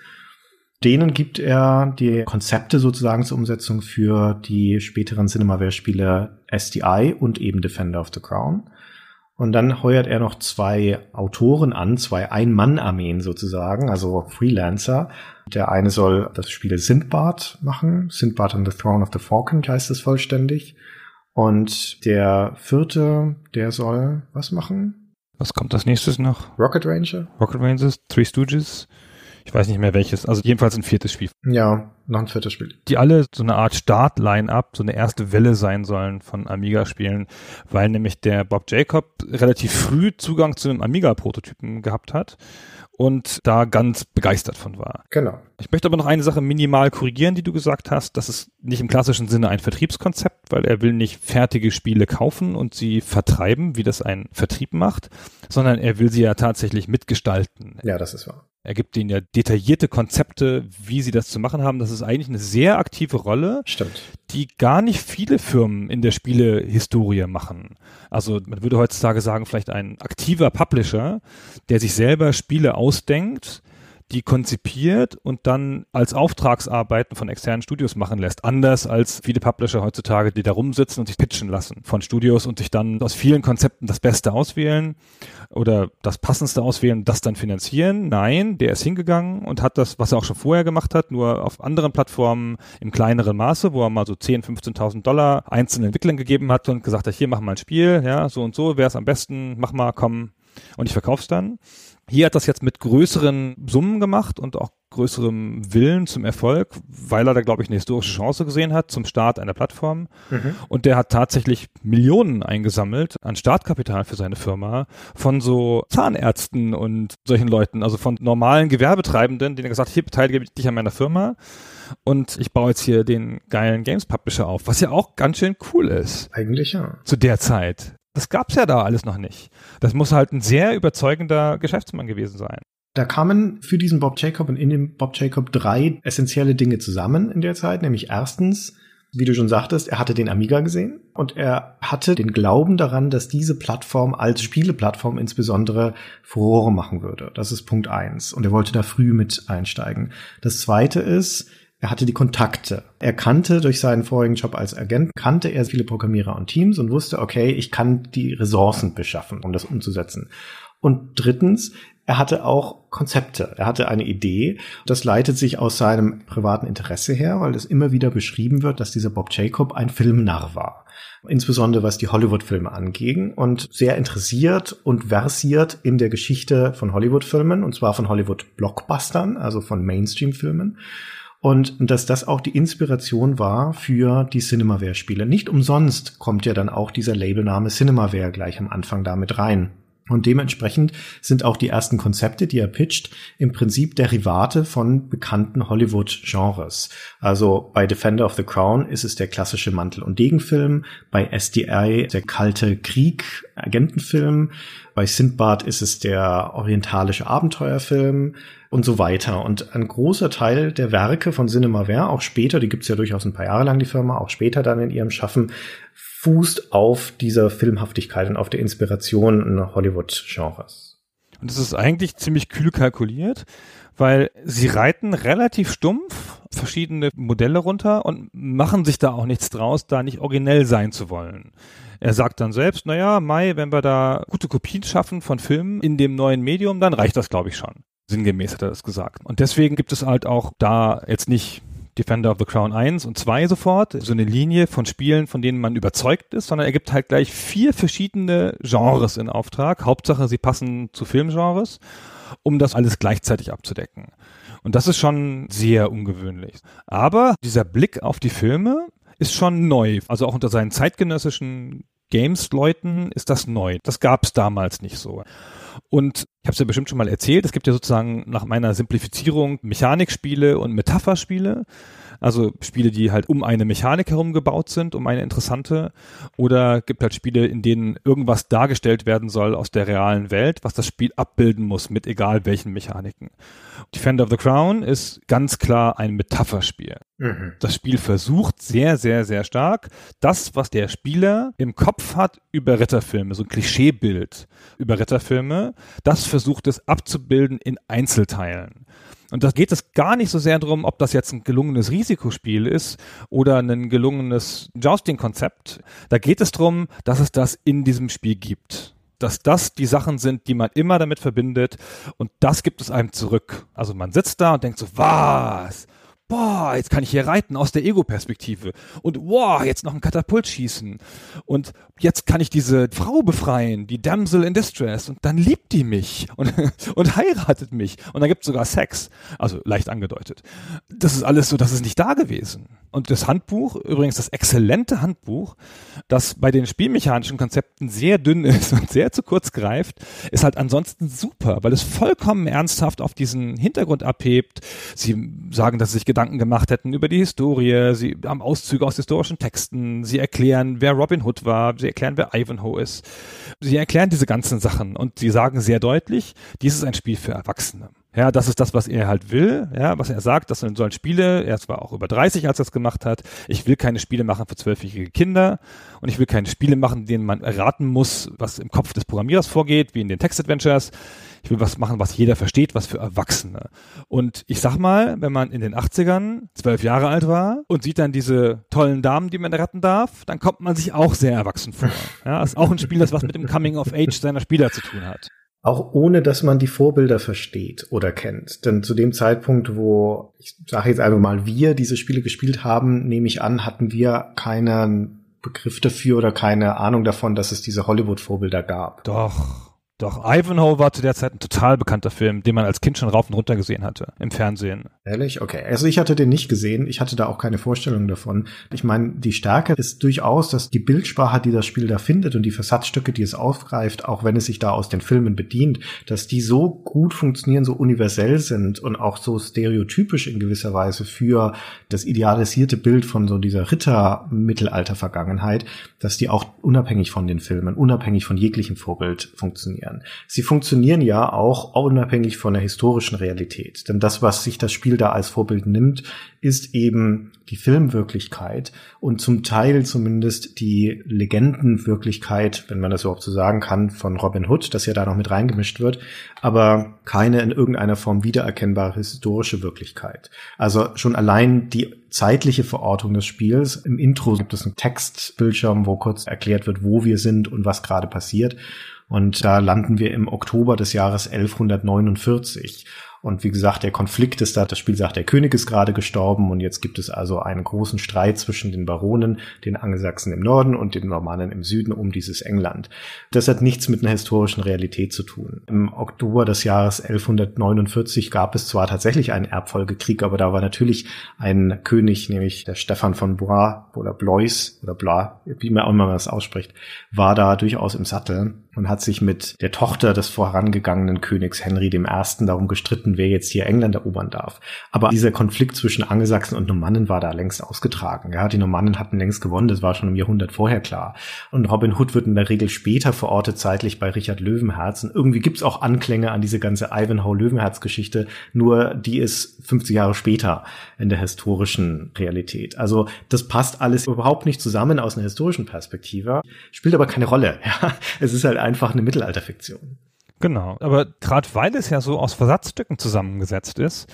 Denen gibt er die Konzepte sozusagen zur Umsetzung für die späteren Cinemaware-Spiele SDI und eben Defender of the Crown. Und dann heuert er noch zwei Autoren an, zwei Ein-Mann-Armeen sozusagen, also Freelancer. Der eine soll das Spiel Sindbad machen, Sindbad on the Throne of the Falcon heißt es vollständig. Und der vierte, der soll was machen?
Was kommt als nächstes noch?
Rocket Ranger?
Rocket Rangers, Three Stooges. Ich weiß nicht mehr welches. Also jedenfalls ein viertes Spiel.
Ja, noch ein viertes Spiel.
Die alle so eine Art Start-Line-Up, so eine erste Welle sein sollen von Amiga-Spielen, weil nämlich der Bob Jacob relativ früh Zugang zu einem Amiga-Prototypen gehabt hat und da ganz begeistert von war.
Genau.
Ich möchte aber noch eine Sache minimal korrigieren, die du gesagt hast. Das ist nicht im klassischen Sinne ein Vertriebskonzept, weil er will nicht fertige Spiele kaufen und sie vertreiben, wie das ein Vertrieb macht, sondern er will sie ja tatsächlich mitgestalten.
Ja, das ist wahr.
Er gibt ihnen ja detaillierte Konzepte, wie sie das zu machen haben. Das ist eigentlich eine sehr aktive Rolle,
Stimmt.
die gar nicht viele Firmen in der Spielehistorie machen. Also man würde heutzutage sagen, vielleicht ein aktiver Publisher, der sich selber Spiele ausdenkt, die konzipiert und dann als Auftragsarbeiten von externen Studios machen lässt. Anders als viele Publisher heutzutage, die da rumsitzen und sich pitchen lassen von Studios und sich dann aus vielen Konzepten das Beste auswählen oder das Passendste auswählen, das dann finanzieren. Nein, der ist hingegangen und hat das, was er auch schon vorher gemacht hat, nur auf anderen Plattformen im kleineren Maße, wo er mal so 10, 15.000 Dollar einzelnen Entwicklern gegeben hat und gesagt hat, hier mach mal ein Spiel, ja, so und so, wäre es am besten, mach mal, komm, und ich verkauf's dann. Hier hat das jetzt mit größeren Summen gemacht und auch größerem Willen zum Erfolg, weil er da, glaube ich, eine historische Chance gesehen hat zum Start einer Plattform.
Mhm.
Und der hat tatsächlich Millionen eingesammelt an Startkapital für seine Firma von so Zahnärzten und solchen Leuten, also von normalen Gewerbetreibenden, denen er gesagt hat, hier beteilige dich an meiner Firma und ich baue jetzt hier den geilen Games Publisher auf, was ja auch ganz schön cool ist
Eigentlich ja.
zu der Zeit. Das gab's ja da alles noch nicht. Das muss halt ein sehr überzeugender Geschäftsmann gewesen sein.
Da kamen für diesen Bob Jacob und in dem Bob Jacob drei essentielle Dinge zusammen in der Zeit, nämlich erstens, wie du schon sagtest, er hatte den Amiga gesehen und er hatte den Glauben daran, dass diese Plattform als Spieleplattform insbesondere Furore machen würde. Das ist Punkt eins. Und er wollte da früh mit einsteigen. Das zweite ist, er hatte die Kontakte. Er kannte durch seinen vorigen Job als Agent, kannte er viele Programmierer und Teams und wusste, okay, ich kann die Ressourcen beschaffen, um das umzusetzen. Und drittens, er hatte auch Konzepte. Er hatte eine Idee. Das leitet sich aus seinem privaten Interesse her, weil es immer wieder beschrieben wird, dass dieser Bob Jacob ein Filmnarr war. Insbesondere was die Hollywood-Filme anging und sehr interessiert und versiert in der Geschichte von Hollywood-Filmen und zwar von Hollywood-Blockbustern, also von Mainstream-Filmen. Und dass das auch die Inspiration war für die Cinemaware-Spiele. Nicht umsonst kommt ja dann auch dieser Labelname Cinemaware gleich am Anfang damit rein. Und dementsprechend sind auch die ersten Konzepte, die er pitcht, im Prinzip Derivate von bekannten Hollywood-Genres. Also bei Defender of the Crown ist es der klassische Mantel- und Degenfilm, bei SDI der kalte Krieg, Agentenfilm, bei Sindbad ist es der orientalische Abenteuerfilm und so weiter. Und ein großer Teil der Werke von Cinemaware, auch später, die gibt's ja durchaus ein paar Jahre lang, die Firma, auch später dann in ihrem Schaffen, fußt auf dieser Filmhaftigkeit und auf der Inspiration Hollywood-Genres.
Und es ist eigentlich ziemlich kühl kalkuliert, weil sie reiten relativ stumpf verschiedene Modelle runter und machen sich da auch nichts draus, da nicht originell sein zu wollen. Er sagt dann selbst, naja, Mai, wenn wir da gute Kopien schaffen von Filmen in dem neuen Medium, dann reicht das, glaube ich, schon. Sinngemäß hat er das gesagt. Und deswegen gibt es halt auch da jetzt nicht Defender of the Crown 1 und 2 sofort, so eine Linie von Spielen, von denen man überzeugt ist, sondern er gibt halt gleich vier verschiedene Genres in Auftrag. Hauptsache, sie passen zu Filmgenres, um das alles gleichzeitig abzudecken. Und das ist schon sehr ungewöhnlich. Aber dieser Blick auf die Filme ist schon neu. Also auch unter seinen zeitgenössischen Games-Leuten ist das neu. Das gab es damals nicht so. Und ich habe es ja bestimmt schon mal erzählt, es gibt ja sozusagen nach meiner Simplifizierung Mechanikspiele und Metapherspiele. Also Spiele, die halt um eine Mechanik herum gebaut sind, um eine interessante. Oder gibt halt Spiele, in denen irgendwas dargestellt werden soll aus der realen Welt, was das Spiel abbilden muss mit egal welchen Mechaniken. Defender of the Crown ist ganz klar ein Metapherspiel. Mhm. Das Spiel versucht sehr, sehr, sehr stark, das, was der Spieler im Kopf hat über Ritterfilme, so ein Klischeebild über Ritterfilme, das versucht es abzubilden in Einzelteilen. Und da geht es gar nicht so sehr darum, ob das jetzt ein gelungenes Risikospiel ist oder ein gelungenes Jousting-Konzept. Da geht es darum, dass es das in diesem Spiel gibt. Dass das die Sachen sind, die man immer damit verbindet und das gibt es einem zurück. Also man sitzt da und denkt so, was? Boah, jetzt kann ich hier reiten aus der Ego-Perspektive und wow, jetzt noch ein Katapult schießen und jetzt kann ich diese Frau befreien, die Damsel in Distress und dann liebt die mich und, und heiratet mich und dann gibt es sogar Sex, also leicht angedeutet. Das ist alles so, das ist nicht da gewesen. Und das Handbuch, übrigens das exzellente Handbuch, das bei den spielmechanischen Konzepten sehr dünn ist und sehr zu kurz greift, ist halt ansonsten super, weil es vollkommen ernsthaft auf diesen Hintergrund abhebt. Sie sagen, dass sie sich Gedanken gemacht hätten über die Historie, sie haben Auszüge aus historischen Texten, sie erklären, wer Robin Hood war, sie erklären, wer Ivanhoe ist. Sie erklären diese ganzen Sachen und sie sagen sehr deutlich, dies ist ein Spiel für Erwachsene. Ja, das ist das, was er halt will, ja, was er sagt, das sollen Spiele, er war auch über 30, als er es gemacht hat, ich will keine Spiele machen für zwölfjährige Kinder und ich will keine Spiele machen, denen man erraten muss, was im Kopf des Programmierers vorgeht, wie in den Text-Adventures. Ich will was machen, was jeder versteht, was für Erwachsene. Und ich sag mal, wenn man in den 80ern zwölf Jahre alt war und sieht dann diese tollen Damen, die man retten darf, dann kommt man sich auch sehr erwachsen vor. Ja, ist auch ein Spiel, das was mit dem Coming of Age seiner Spieler zu tun hat
auch ohne dass man die Vorbilder versteht oder kennt. Denn zu dem Zeitpunkt, wo ich sage jetzt einfach mal wir diese Spiele gespielt haben, nehme ich an, hatten wir keinen Begriff dafür oder keine Ahnung davon, dass es diese Hollywood-Vorbilder gab.
Doch. Doch, Ivanhoe war zu der Zeit ein total bekannter Film, den man als Kind schon rauf und runter gesehen hatte im Fernsehen.
Ehrlich? Okay. Also ich hatte den nicht gesehen. Ich hatte da auch keine Vorstellung davon. Ich meine, die Stärke ist durchaus, dass die Bildsprache, die das Spiel da findet und die Versatzstücke, die es aufgreift, auch wenn es sich da aus den Filmen bedient, dass die so gut funktionieren, so universell sind und auch so stereotypisch in gewisser Weise für das idealisierte Bild von so dieser Ritter-Mittelalter-Vergangenheit, dass die auch unabhängig von den Filmen, unabhängig von jeglichem Vorbild funktionieren funktionieren. Sie funktionieren ja auch unabhängig von der historischen Realität. Denn das, was sich das Spiel da als Vorbild nimmt, ist eben die Filmwirklichkeit und zum Teil zumindest die Legendenwirklichkeit, wenn man das überhaupt so sagen kann, von Robin Hood, das ja da noch mit reingemischt wird, aber keine in irgendeiner Form wiedererkennbare historische Wirklichkeit. Also schon allein die zeitliche Verortung des Spiels. Im Intro gibt es einen Textbildschirm, wo kurz erklärt wird, wo wir sind und was gerade passiert. Und da landen wir im Oktober des Jahres 1149. Und wie gesagt, der Konflikt ist da, das Spiel sagt, der König ist gerade gestorben und jetzt gibt es also einen großen Streit zwischen den Baronen, den Angelsachsen im Norden und den Normannen im Süden um dieses England. Das hat nichts mit einer historischen Realität zu tun. Im Oktober des Jahres 1149 gab es zwar tatsächlich einen Erbfolgekrieg, aber da war natürlich ein König, nämlich der Stefan von Blois oder Blois oder Blois, wie man auch immer das ausspricht, war da durchaus im Sattel. Und hat sich mit der Tochter des vorangegangenen Königs Henry I. darum gestritten, wer jetzt hier England erobern darf. Aber dieser Konflikt zwischen Angelsachsen und Normannen war da längst ausgetragen. Ja, die Normannen hatten längst gewonnen, das war schon im Jahrhundert vorher klar. Und Robin Hood wird in der Regel später verortet, zeitlich bei Richard Löwenherz. Und irgendwie gibt's auch Anklänge an diese ganze Ivanhoe-Löwenherz-Geschichte, nur die ist 50 Jahre später in der historischen Realität. Also das passt alles überhaupt nicht zusammen aus einer historischen Perspektive, spielt aber keine Rolle. Ja, es ist halt einfach eine Mittelalterfiktion.
Genau, aber gerade weil es ja so aus Versatzstücken zusammengesetzt ist,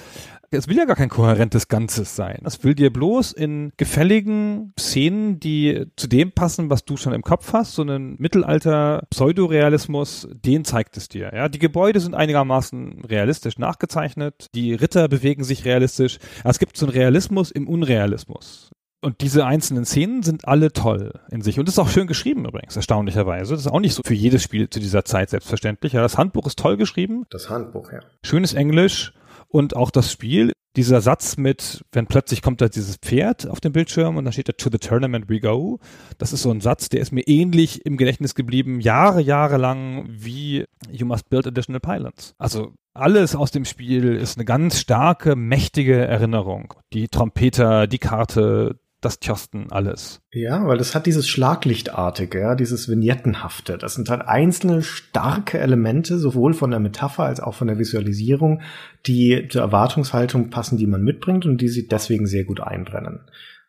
es will ja gar kein kohärentes Ganzes sein. Es will dir bloß in gefälligen Szenen, die zu dem passen, was du schon im Kopf hast, so einen Mittelalter-Pseudorealismus, den zeigt es dir. Ja, die Gebäude sind einigermaßen realistisch nachgezeichnet, die Ritter bewegen sich realistisch. Es gibt so einen Realismus im Unrealismus. Und diese einzelnen Szenen sind alle toll in sich. Und ist auch schön geschrieben übrigens, erstaunlicherweise. Das ist auch nicht so für jedes Spiel zu dieser Zeit selbstverständlich. Ja, das Handbuch ist toll geschrieben.
Das Handbuch, ja.
Schönes Englisch und auch das Spiel. Dieser Satz mit, wenn plötzlich kommt da dieses Pferd auf dem Bildschirm und dann steht da to the tournament we go. Das ist so ein Satz, der ist mir ähnlich im Gedächtnis geblieben, Jahre, Jahre lang wie you must build additional pilots. Also alles aus dem Spiel ist eine ganz starke, mächtige Erinnerung. Die Trompeter, die Karte, das Tjosten alles.
Ja, weil das hat dieses Schlaglichtartige, ja, dieses Vignettenhafte. Das sind halt einzelne starke Elemente, sowohl von der Metapher als auch von der Visualisierung, die zur Erwartungshaltung passen, die man mitbringt und die sie deswegen sehr gut einbrennen.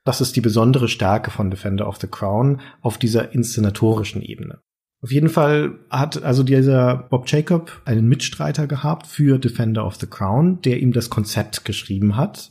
Das ist die besondere Stärke von Defender of the Crown auf dieser inszenatorischen Ebene. Auf jeden Fall hat also dieser Bob Jacob einen Mitstreiter gehabt für Defender of the Crown, der ihm das Konzept geschrieben hat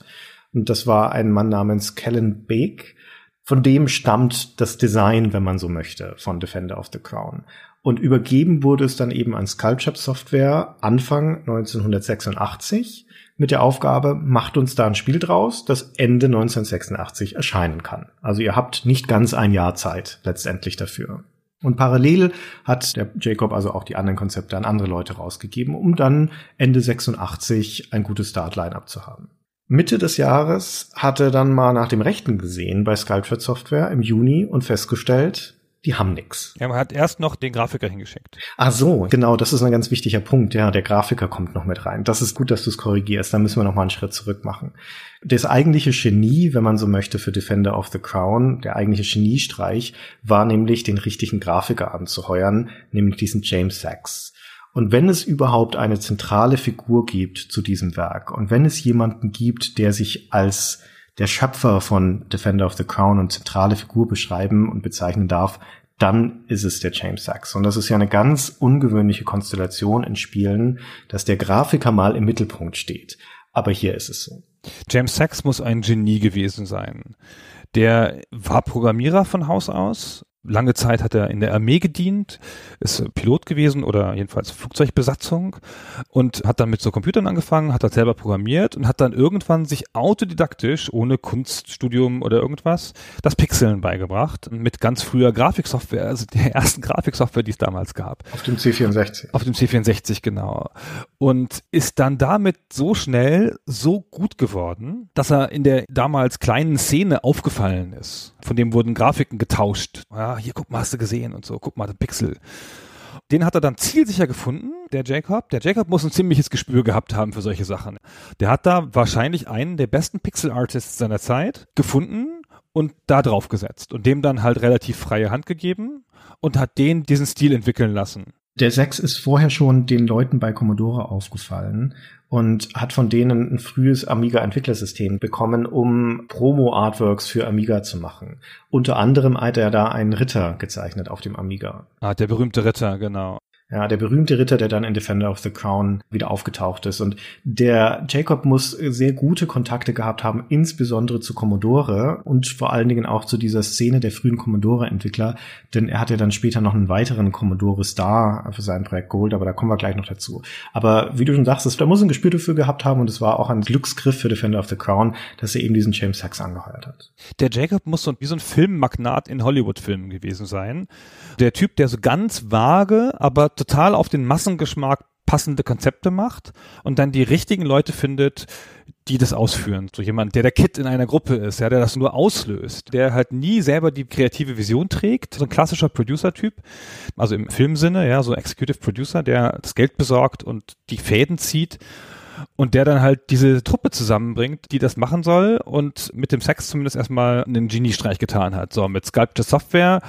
und das war ein Mann namens Kellen Bake. Von dem stammt das Design, wenn man so möchte, von Defender of the Crown. Und übergeben wurde es dann eben an Sculpture Software Anfang 1986 mit der Aufgabe, macht uns da ein Spiel draus, das Ende 1986 erscheinen kann. Also ihr habt nicht ganz ein Jahr Zeit letztendlich dafür. Und parallel hat der Jacob also auch die anderen Konzepte an andere Leute rausgegeben, um dann Ende 86 ein gutes Start-Line-Up zu haben. Mitte des Jahres hat er dann mal nach dem Rechten gesehen bei Sculpture Software im Juni und festgestellt, die haben nix.
Ja, man hat erst noch den Grafiker hingeschickt.
Ach so, genau, das ist ein ganz wichtiger Punkt. Ja, der Grafiker kommt noch mit rein. Das ist gut, dass du es korrigierst. Da müssen wir noch mal einen Schritt zurück machen. Das eigentliche Genie, wenn man so möchte, für Defender of the Crown, der eigentliche Geniestreich, war nämlich den richtigen Grafiker anzuheuern, nämlich diesen James Sachs. Und wenn es überhaupt eine zentrale Figur gibt zu diesem Werk und wenn es jemanden gibt, der sich als der Schöpfer von Defender of the Crown und zentrale Figur beschreiben und bezeichnen darf, dann ist es der James Sachs. Und das ist ja eine ganz ungewöhnliche Konstellation in Spielen, dass der Grafiker mal im Mittelpunkt steht. Aber hier ist es so.
James Sachs muss ein Genie gewesen sein. Der war Programmierer von Haus aus, Lange Zeit hat er in der Armee gedient, ist Pilot gewesen oder jedenfalls Flugzeugbesatzung und hat dann mit so Computern angefangen, hat das selber programmiert und hat dann irgendwann sich autodidaktisch, ohne Kunststudium oder irgendwas, das Pixeln beigebracht mit ganz früher Grafiksoftware, also der ersten Grafiksoftware, die es damals gab.
Auf dem C64.
Auf dem C64, genau. Und ist dann damit so schnell so gut geworden, dass er in der damals kleinen Szene aufgefallen ist. Von dem wurden Grafiken getauscht. Ja, hier guck mal, hast du gesehen und so, guck mal, der Pixel. Den hat er dann zielsicher gefunden, der Jacob. Der Jacob muss ein ziemliches Gespür gehabt haben für solche Sachen. Der hat da wahrscheinlich einen der besten Pixel-Artists seiner Zeit gefunden und da drauf gesetzt und dem dann halt relativ freie Hand gegeben und hat den diesen Stil entwickeln lassen.
Der 6 ist vorher schon den Leuten bei Commodore aufgefallen und hat von denen ein frühes Amiga-Entwicklersystem bekommen, um Promo-Artworks für Amiga zu machen. Unter anderem hat er da einen Ritter gezeichnet auf dem Amiga.
Ah, der berühmte Ritter, genau.
Ja, der berühmte Ritter, der dann in Defender of the Crown wieder aufgetaucht ist. Und der Jacob muss sehr gute Kontakte gehabt haben, insbesondere zu Commodore und vor allen Dingen auch zu dieser Szene der frühen Commodore-Entwickler, denn er hat ja dann später noch einen weiteren Commodore Star für sein Projekt geholt, aber da kommen wir gleich noch dazu. Aber wie du schon sagst, da muss ein Gespür dafür gehabt haben und es war auch ein Glücksgriff für Defender of the Crown, dass er eben diesen James Sachs angeheuert hat.
Der Jacob muss so wie so ein Filmmagnat in Hollywood-Filmen gewesen sein. Der Typ, der so ganz vage, aber total auf den Massengeschmack passende Konzepte macht und dann die richtigen Leute findet, die das ausführen. So jemand, der der Kid in einer Gruppe ist, ja, der das nur auslöst, der halt nie selber die kreative Vision trägt, so ein klassischer Producer-Typ, also im Filmsinne, ja, so Executive Producer, der das Geld besorgt und die Fäden zieht und der dann halt diese Truppe zusammenbringt, die das machen soll und mit dem Sex zumindest erstmal einen Geniestreich getan hat. So, mit Sculpture Software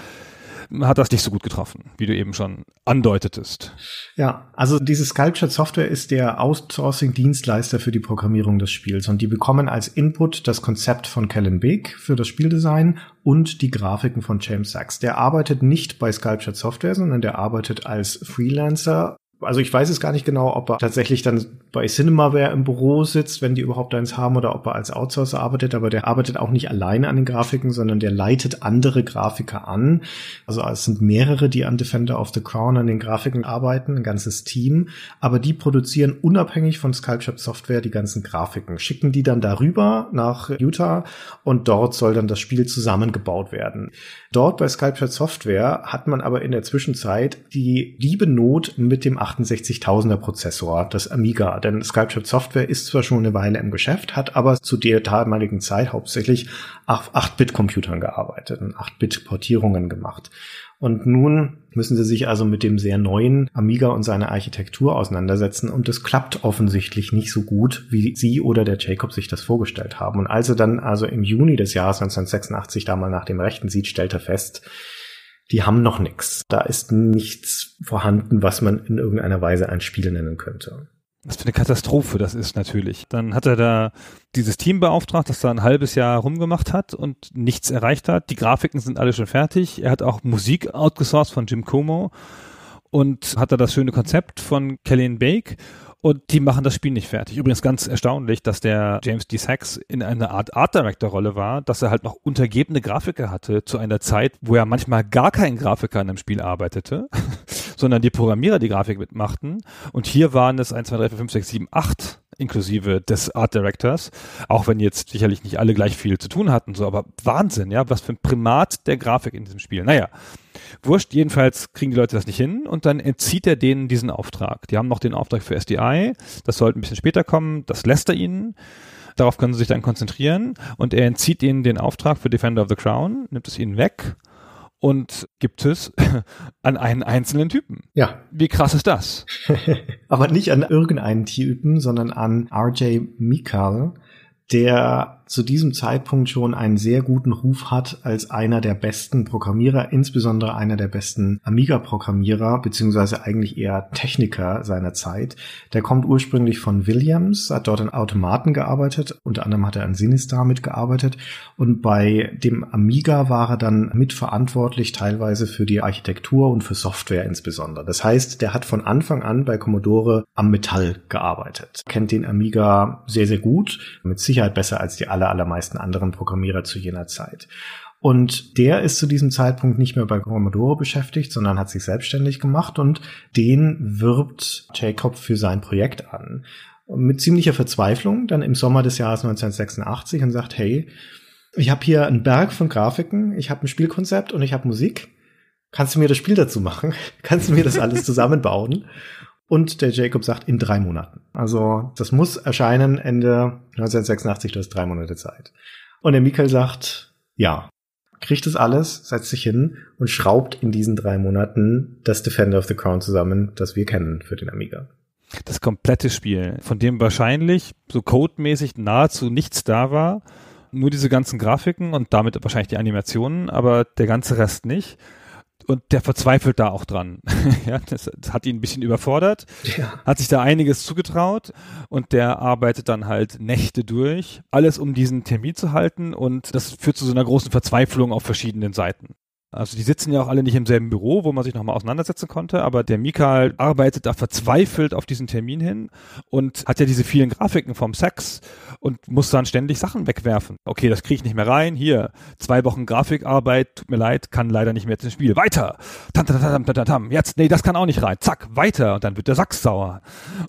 hat das nicht so gut getroffen, wie du eben schon andeutetest.
Ja, also diese Sculptured Software ist der Outsourcing-Dienstleister für die Programmierung des Spiels und die bekommen als Input das Konzept von Kellen Beek für das Spieldesign und die Grafiken von James Sachs. Der arbeitet nicht bei Sculptured Software, sondern der arbeitet als Freelancer also ich weiß es gar nicht genau, ob er tatsächlich dann bei Cinemaware im Büro sitzt, wenn die überhaupt eins haben, oder ob er als Outsourcer arbeitet, aber der arbeitet auch nicht alleine an den Grafiken, sondern der leitet andere Grafiker an. Also es sind mehrere, die an Defender of the Crown an den Grafiken arbeiten, ein ganzes Team, aber die produzieren unabhängig von Sculpture Software die ganzen Grafiken, schicken die dann darüber nach Utah und dort soll dann das Spiel zusammengebaut werden. Dort bei Sculpture Software hat man aber in der Zwischenzeit die liebe Not mit dem 68.000er Prozessor, das Amiga. Denn Sculpture Software ist zwar schon eine Weile im Geschäft, hat aber zu der damaligen Zeit hauptsächlich auf 8-Bit-Computern gearbeitet und 8-Bit-Portierungen gemacht. Und nun müssen sie sich also mit dem sehr neuen Amiga und seiner Architektur auseinandersetzen und das klappt offensichtlich nicht so gut, wie sie oder der Jacob sich das vorgestellt haben. Und als er dann also im Juni des Jahres 1986 da mal nach dem Rechten sieht, stellt er fest, die haben noch nichts. Da ist nichts vorhanden, was man in irgendeiner Weise ein Spiel nennen könnte.
Was für eine Katastrophe das ist natürlich. Dann hat er da dieses Team beauftragt, das da ein halbes Jahr rumgemacht hat und nichts erreicht hat. Die Grafiken sind alle schon fertig. Er hat auch Musik outgesourced von Jim Como und hat da das schöne Konzept von Kellyanne Bake und die machen das Spiel nicht fertig. Übrigens ganz erstaunlich, dass der James D. Sachs in einer Art Art Director Rolle war, dass er halt noch untergebene Grafiker hatte zu einer Zeit, wo er manchmal gar kein Grafiker in einem Spiel arbeitete, sondern die Programmierer die Grafik mitmachten. Und hier waren es 1, 2, 3, 4, 5, 6, 7, 8 inklusive des Art Directors, auch wenn jetzt sicherlich nicht alle gleich viel zu tun hatten, so, aber Wahnsinn, ja, was für ein Primat der Grafik in diesem Spiel. Naja, Wurscht, jedenfalls kriegen die Leute das nicht hin und dann entzieht er denen diesen Auftrag. Die haben noch den Auftrag für SDI, das sollte ein bisschen später kommen, das lässt er ihnen. Darauf können sie sich dann konzentrieren und er entzieht ihnen den Auftrag für Defender of the Crown, nimmt es ihnen weg und gibt es an einen einzelnen Typen.
Ja.
Wie krass ist das?
Aber nicht an irgendeinen Typen, sondern an RJ Mikal, der zu diesem Zeitpunkt schon einen sehr guten Ruf hat als einer der besten Programmierer, insbesondere einer der besten Amiga-Programmierer, beziehungsweise eigentlich eher Techniker seiner Zeit. Der kommt ursprünglich von Williams, hat dort an Automaten gearbeitet, unter anderem hat er an Sinistar mitgearbeitet und bei dem Amiga war er dann mitverantwortlich teilweise für die Architektur und für Software insbesondere. Das heißt, der hat von Anfang an bei Commodore am Metall gearbeitet, kennt den Amiga sehr, sehr gut, mit Sicherheit besser als die aller, allermeisten anderen Programmierer zu jener Zeit. Und der ist zu diesem Zeitpunkt nicht mehr bei Commodore beschäftigt, sondern hat sich selbstständig gemacht und den wirbt Jacob für sein Projekt an. Mit ziemlicher Verzweiflung dann im Sommer des Jahres 1986 und sagt, hey, ich habe hier einen Berg von Grafiken, ich habe ein Spielkonzept und ich habe Musik. Kannst du mir das Spiel dazu machen? Kannst du mir das alles zusammenbauen? Und der Jacob sagt in drei Monaten. Also das muss erscheinen Ende 1986, du hast drei Monate Zeit. Und der Michael sagt, ja, kriegt das alles, setzt sich hin und schraubt in diesen drei Monaten das Defender of the Crown zusammen, das wir kennen für den Amiga.
Das komplette Spiel, von dem wahrscheinlich so codemäßig nahezu nichts da war, nur diese ganzen Grafiken und damit wahrscheinlich die Animationen, aber der ganze Rest nicht und der verzweifelt da auch dran. ja, das, das, hat ihn ein bisschen überfordert, ja. hat sich da einiges zugetraut und der arbeitet dann halt Nächte durch, alles um diesen Termin zu halten und das führt zu so einer großen Verzweiflung auf verschiedenen Seiten. Also die sitzen ja auch alle nicht im selben Büro, wo man sich nochmal auseinandersetzen konnte, aber der Mikael arbeitet da verzweifelt auf diesen Termin hin und hat ja diese vielen Grafiken vom Sex und muss dann ständig Sachen wegwerfen. Okay, das kriege ich nicht mehr rein. Hier, zwei Wochen Grafikarbeit, tut mir leid, kann leider nicht mehr ins Spiel. Weiter! Tam, tam, tam, tam, tam. Jetzt, nee, das kann auch nicht rein. Zack, weiter. Und dann wird der Sack sauer.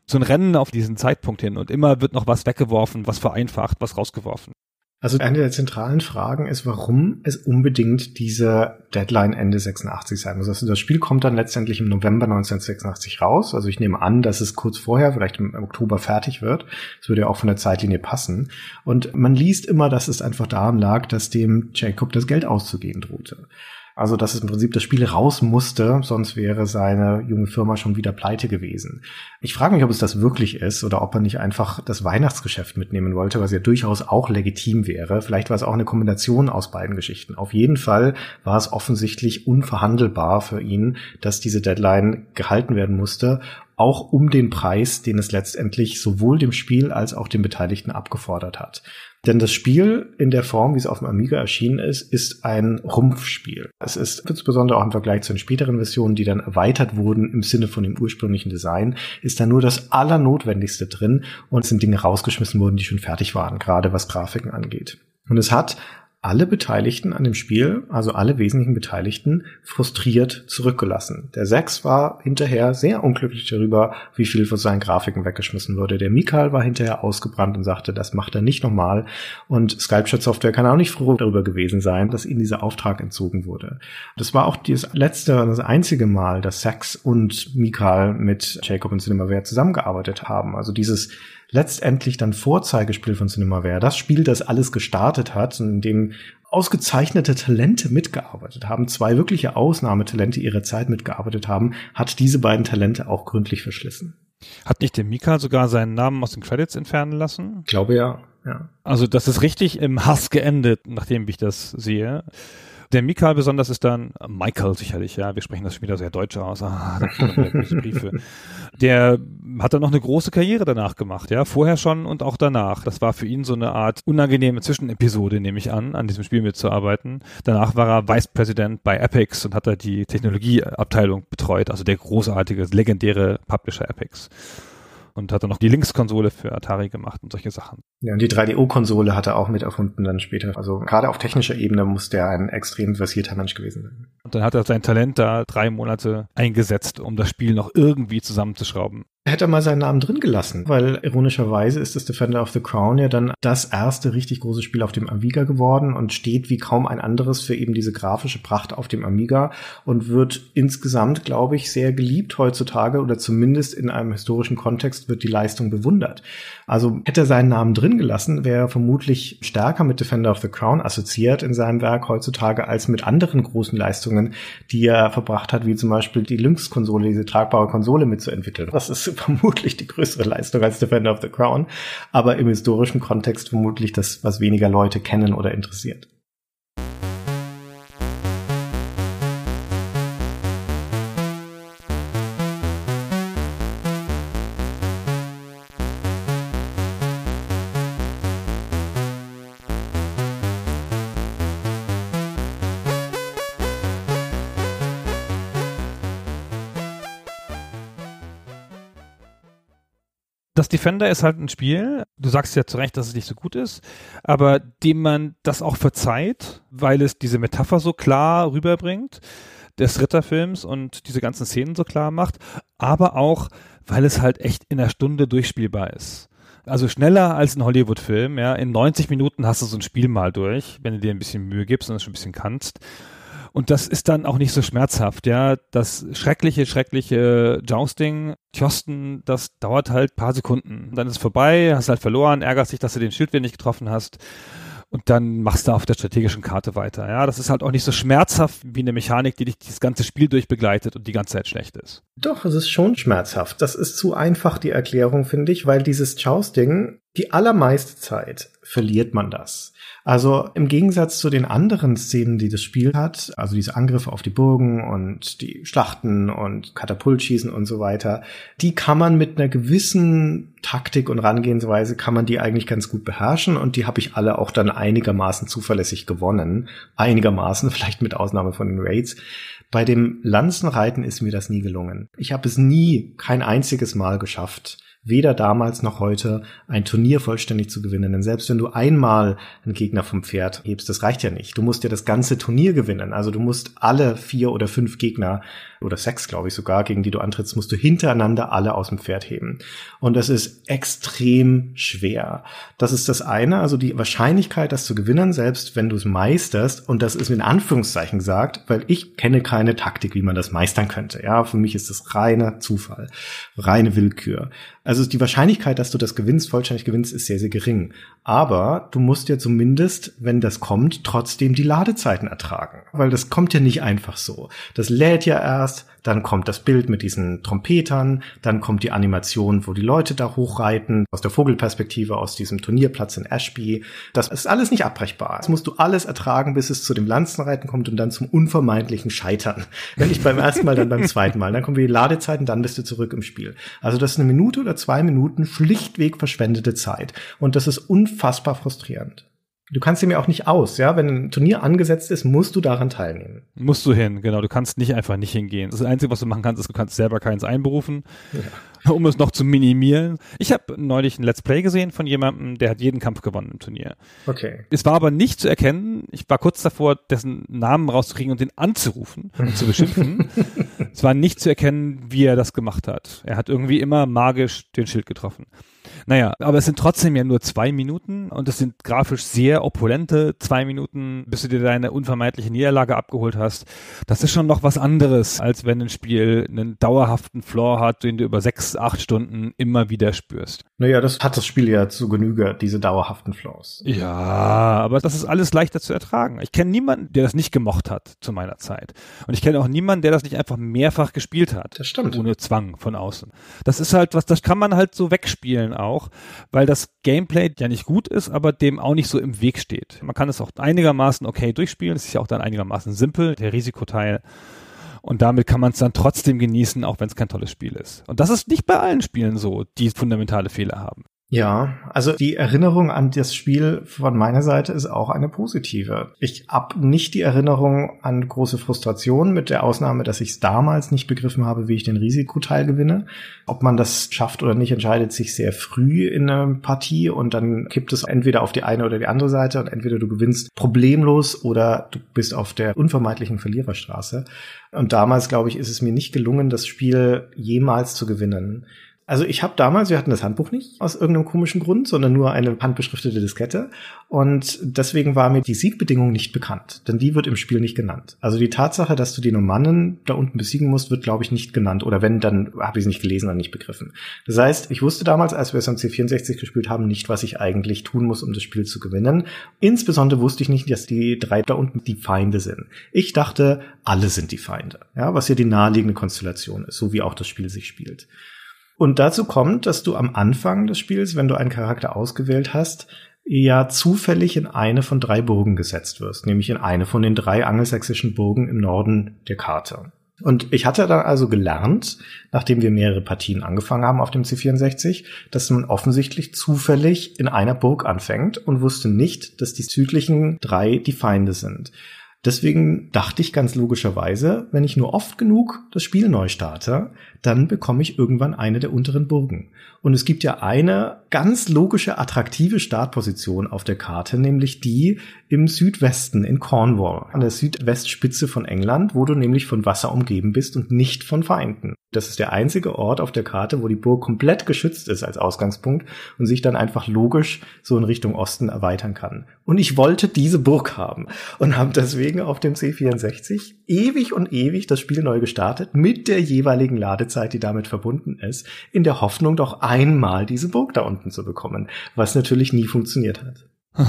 So ein Rennen auf diesen Zeitpunkt hin und immer wird noch was weggeworfen, was vereinfacht, was rausgeworfen.
Also eine der zentralen Fragen ist, warum es unbedingt diese Deadline Ende 86 sein muss. Also das Spiel kommt dann letztendlich im November 1986 raus. Also ich nehme an, dass es kurz vorher, vielleicht im Oktober fertig wird. Das würde ja auch von der Zeitlinie passen. Und man liest immer, dass es einfach daran lag, dass dem Jacob das Geld auszugehen drohte. Also, dass es im Prinzip das Spiel raus musste, sonst wäre seine junge Firma schon wieder pleite gewesen. Ich frage mich, ob es das wirklich ist oder ob er nicht einfach das Weihnachtsgeschäft mitnehmen wollte, was ja durchaus auch legitim wäre. Vielleicht war es auch eine Kombination aus beiden Geschichten. Auf jeden Fall war es offensichtlich unverhandelbar für ihn, dass diese Deadline gehalten werden musste auch um den Preis, den es letztendlich sowohl dem Spiel als auch den Beteiligten abgefordert hat. Denn das Spiel in der Form, wie es auf dem Amiga erschienen ist, ist ein Rumpfspiel. Es ist insbesondere auch im Vergleich zu den späteren Versionen, die dann erweitert wurden im Sinne von dem ursprünglichen Design, ist da nur das Allernotwendigste drin und sind Dinge rausgeschmissen worden, die schon fertig waren, gerade was Grafiken angeht. Und es hat alle Beteiligten an dem Spiel, also alle wesentlichen Beteiligten, frustriert zurückgelassen. Der Sex war hinterher sehr unglücklich darüber, wie viel von seinen Grafiken weggeschmissen wurde. Der Mikal war hinterher ausgebrannt und sagte, das macht er nicht nochmal. Und Sculpture Software kann auch nicht froh darüber gewesen sein, dass ihnen dieser Auftrag entzogen wurde. Das war auch das letzte, das einzige Mal, dass Sex und Mikal mit Jacob und Cinemaware zusammengearbeitet haben. Also dieses letztendlich dann Vorzeigespiel von Cinemaware, das Spiel, das alles gestartet hat und in dem ausgezeichnete Talente mitgearbeitet haben, zwei wirkliche Ausnahmetalente ihrer Zeit mitgearbeitet haben, hat diese beiden Talente auch gründlich verschlissen.
Hat nicht der Mika sogar seinen Namen aus den Credits entfernen lassen?
Ich glaube ja, ja.
Also das ist richtig im Hass geendet, nachdem ich das sehe. Der Mikael besonders ist dann, Michael sicherlich, ja, wir sprechen das schon wieder sehr deutsch aus, ah, Briefe. Der hat dann noch eine große Karriere danach gemacht, ja, vorher schon und auch danach. Das war für ihn so eine Art unangenehme Zwischenepisode, nehme ich an, an diesem Spiel mitzuarbeiten. Danach war er Vice President bei Apex und hat da die Technologieabteilung betreut, also der großartige, legendäre Publisher Apex und hat dann noch die Links-Konsole für Atari gemacht und solche Sachen.
Ja, und die 3DO-Konsole hat er auch mit erfunden dann später. Also gerade auf technischer Ebene muss der ein extrem versierter Mensch gewesen sein.
Und dann hat er sein Talent da drei Monate eingesetzt, um das Spiel noch irgendwie zusammenzuschrauben
hätte er mal seinen Namen drin gelassen, weil ironischerweise ist das Defender of the Crown ja dann das erste richtig große Spiel auf dem Amiga geworden und steht wie kaum ein anderes für eben diese grafische Pracht auf dem Amiga und wird insgesamt, glaube ich, sehr geliebt heutzutage oder zumindest in einem historischen Kontext wird die Leistung bewundert. Also hätte er seinen Namen drin gelassen, wäre er vermutlich stärker mit Defender of the Crown assoziiert in seinem Werk heutzutage als mit anderen großen Leistungen, die er verbracht hat, wie zum Beispiel die Lynx-Konsole, diese tragbare Konsole mitzuentwickeln. Das ist vermutlich die größere Leistung als Defender of the Crown, aber im historischen Kontext vermutlich das, was weniger Leute kennen oder interessiert.
Das Defender ist halt ein Spiel, du sagst ja zu Recht, dass es nicht so gut ist, aber dem man das auch verzeiht, weil es diese Metapher so klar rüberbringt des Ritterfilms und diese ganzen Szenen so klar macht, aber auch, weil es halt echt in einer Stunde durchspielbar ist. Also schneller als ein Hollywood-Film, ja. In 90 Minuten hast du so ein Spiel mal durch, wenn du dir ein bisschen Mühe gibst und es schon ein bisschen kannst. Und das ist dann auch nicht so schmerzhaft, ja. Das schreckliche, schreckliche Jousting, Tjosten, das dauert halt paar Sekunden. Dann ist vorbei, hast halt verloren, ärgerst dich, dass du den Schildwind nicht getroffen hast. Und dann machst du auf der strategischen Karte weiter. Ja, das ist halt auch nicht so schmerzhaft wie eine Mechanik, die dich das ganze Spiel durchbegleitet und die ganze Zeit schlecht ist.
Doch, es ist schon schmerzhaft. Das ist zu einfach die Erklärung, finde ich, weil dieses Jousting, die allermeiste Zeit verliert man das. Also im Gegensatz zu den anderen Szenen, die das Spiel hat, also diese Angriffe auf die Burgen und die Schlachten und Katapultschießen und so weiter, die kann man mit einer gewissen Taktik und Rangehensweise kann man die eigentlich ganz gut beherrschen und die habe ich alle auch dann einigermaßen zuverlässig gewonnen. Einigermaßen, vielleicht mit Ausnahme von den Raids. Bei dem Lanzenreiten ist mir das nie gelungen. Ich habe es nie, kein einziges Mal geschafft, weder damals noch heute ein Turnier vollständig zu gewinnen. Denn selbst wenn du einmal einen Gegner vom Pferd hebst, das reicht ja nicht. Du musst ja das ganze Turnier gewinnen. Also du musst alle vier oder fünf Gegner oder sechs, glaube ich sogar, gegen die du antrittst, musst du hintereinander alle aus dem Pferd heben. Und das ist extrem schwer. Das ist das eine, also die Wahrscheinlichkeit, das zu gewinnen, selbst wenn du es meisterst, und das ist in Anführungszeichen gesagt, weil ich kenne keine Taktik, wie man das meistern könnte. Ja, für mich ist das reiner Zufall, reine Willkür. Also die Wahrscheinlichkeit, dass du das gewinnst, vollständig gewinnst, ist sehr, sehr gering. Aber du musst ja zumindest, wenn das kommt, trotzdem die Ladezeiten ertragen. Weil das kommt ja nicht einfach so. Das lädt ja erst, dann kommt das Bild mit diesen Trompetern, dann kommt die Animation, wo die Leute da hochreiten, aus der Vogelperspektive, aus diesem Turnierplatz in Ashby. Das ist alles nicht abbrechbar. Das musst du alles ertragen, bis es zu dem Lanzenreiten kommt und dann zum unvermeidlichen Scheitern. Wenn nicht beim ersten Mal, dann beim zweiten Mal. Dann kommen die Ladezeiten, dann bist du zurück im Spiel. Also das ist eine Minute oder zwei Minuten schlichtweg verschwendete Zeit. Und das ist unfassbar frustrierend. Du kannst ihm ja auch nicht aus, ja. Wenn ein Turnier angesetzt ist, musst du daran teilnehmen.
Musst du hin, genau. Du kannst nicht einfach nicht hingehen. Das Einzige, was du machen kannst, ist, du kannst selber keins einberufen, ja. Um es noch zu minimieren. Ich habe neulich ein Let's Play gesehen von jemandem, der hat jeden Kampf gewonnen im Turnier.
Okay.
Es war aber nicht zu erkennen. Ich war kurz davor, dessen Namen rauszukriegen und den anzurufen und zu beschimpfen. es war nicht zu erkennen, wie er das gemacht hat. Er hat irgendwie immer magisch den Schild getroffen. Naja, aber es sind trotzdem ja nur zwei Minuten und es sind grafisch sehr opulente zwei Minuten, bis du dir deine unvermeidliche Niederlage abgeholt hast. Das ist schon noch was anderes, als wenn ein Spiel einen dauerhaften Floor hat, den du über sechs, acht Stunden immer wieder spürst.
Naja, das hat das Spiel ja zu Genüge, diese dauerhaften Floors.
Ja, aber das ist alles leichter zu ertragen. Ich kenne niemanden, der das nicht gemocht hat zu meiner Zeit. Und ich kenne auch niemanden, der das nicht einfach mehrfach gespielt hat.
Das stimmt.
Ohne Zwang von außen. Das ist halt was, das kann man halt so wegspielen auch, weil das Gameplay ja nicht gut ist, aber dem auch nicht so im Weg steht. Man kann es auch einigermaßen okay durchspielen. Es ist ja auch dann einigermaßen simpel, der Risikoteil. Und damit kann man es dann trotzdem genießen, auch wenn es kein tolles Spiel ist. Und das ist nicht bei allen Spielen so, die fundamentale Fehler haben.
Ja, also die Erinnerung an das Spiel von meiner Seite ist auch eine positive. Ich habe nicht die Erinnerung an große Frustration, mit der Ausnahme, dass ich es damals nicht begriffen habe, wie ich den Risikoteil gewinne. Ob man das schafft oder nicht, entscheidet sich sehr früh in einer Partie und dann kippt es entweder auf die eine oder die andere Seite und entweder du gewinnst problemlos oder du bist auf der unvermeidlichen Verliererstraße. Und damals, glaube ich, ist es mir nicht gelungen, das Spiel jemals zu gewinnen. Also ich habe damals, wir hatten das Handbuch nicht aus irgendeinem komischen Grund, sondern nur eine handbeschriftete Diskette. Und deswegen war mir die Siegbedingung nicht bekannt, denn die wird im Spiel nicht genannt. Also die Tatsache, dass du die Normannen da unten besiegen musst, wird, glaube ich, nicht genannt. Oder wenn, dann habe ich es nicht gelesen und nicht begriffen. Das heißt, ich wusste damals, als wir es am C64 gespielt haben, nicht, was ich eigentlich tun muss, um das Spiel zu gewinnen. Insbesondere wusste ich nicht, dass die drei da unten die Feinde sind. Ich dachte, alle sind die Feinde. Ja, was ja die naheliegende Konstellation ist, so wie auch das Spiel sich spielt. Und dazu kommt, dass du am Anfang des Spiels, wenn du einen Charakter ausgewählt hast, ja zufällig in eine von drei Burgen gesetzt wirst, nämlich in eine von den drei angelsächsischen Burgen im Norden der Karte. Und ich hatte dann also gelernt, nachdem wir mehrere Partien angefangen haben auf dem C64, dass man offensichtlich zufällig in einer Burg anfängt und wusste nicht, dass die südlichen drei die Feinde sind. Deswegen dachte ich ganz logischerweise, wenn ich nur oft genug das Spiel neu starte, dann bekomme ich irgendwann eine der unteren Burgen. Und es gibt ja eine ganz logische, attraktive Startposition auf der Karte, nämlich die im Südwesten in Cornwall, an der Südwestspitze von England, wo du nämlich von Wasser umgeben bist und nicht von Feinden. Das ist der einzige Ort auf der Karte, wo die Burg komplett geschützt ist als Ausgangspunkt und sich dann einfach logisch so in Richtung Osten erweitern kann. Und ich wollte diese Burg haben und habe deswegen auf dem C64 ewig und ewig das Spiel neu gestartet mit der jeweiligen Ladezeit, die damit verbunden ist, in der Hoffnung doch einmal diese Burg da unten zu bekommen, was natürlich nie funktioniert hat.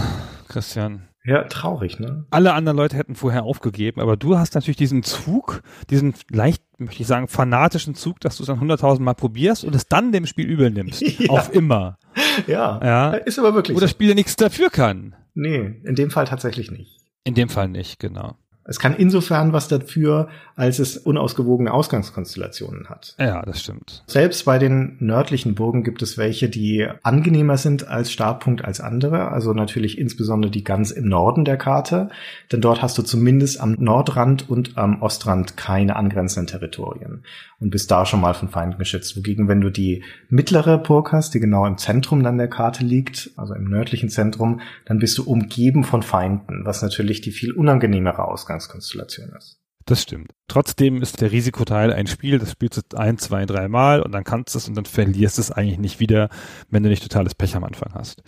Christian.
Ja, traurig, ne?
Alle anderen Leute hätten vorher aufgegeben, aber du hast natürlich diesen Zug, diesen leicht, möchte ich sagen, fanatischen Zug, dass du es dann hunderttausend Mal probierst und es dann dem Spiel übel nimmst. Ja. Auf immer.
Ja,
ja.
Ist aber wirklich
Wo das Spiel ja nichts dafür kann.
Nee, in dem Fall tatsächlich nicht.
In dem Fall nicht, genau.
Es kann insofern was dafür, als es unausgewogene Ausgangskonstellationen hat.
Ja, das stimmt.
Selbst bei den nördlichen Burgen gibt es welche, die angenehmer sind als Startpunkt als andere. Also natürlich insbesondere die ganz im Norden der Karte. Denn dort hast du zumindest am Nordrand und am Ostrand keine angrenzenden Territorien. Und bist da schon mal von Feinden geschützt. Wogegen, wenn du die mittlere Burg hast, die genau im Zentrum dann der Karte liegt, also im nördlichen Zentrum, dann bist du umgeben von Feinden, was natürlich die viel unangenehmere Ausgangskonstellation ist.
Das stimmt. Trotzdem ist der Risikoteil ein Spiel, das spielst du ein, zwei, drei Mal und dann kannst du es und dann verlierst es eigentlich nicht wieder, wenn du nicht totales Pech am Anfang hast.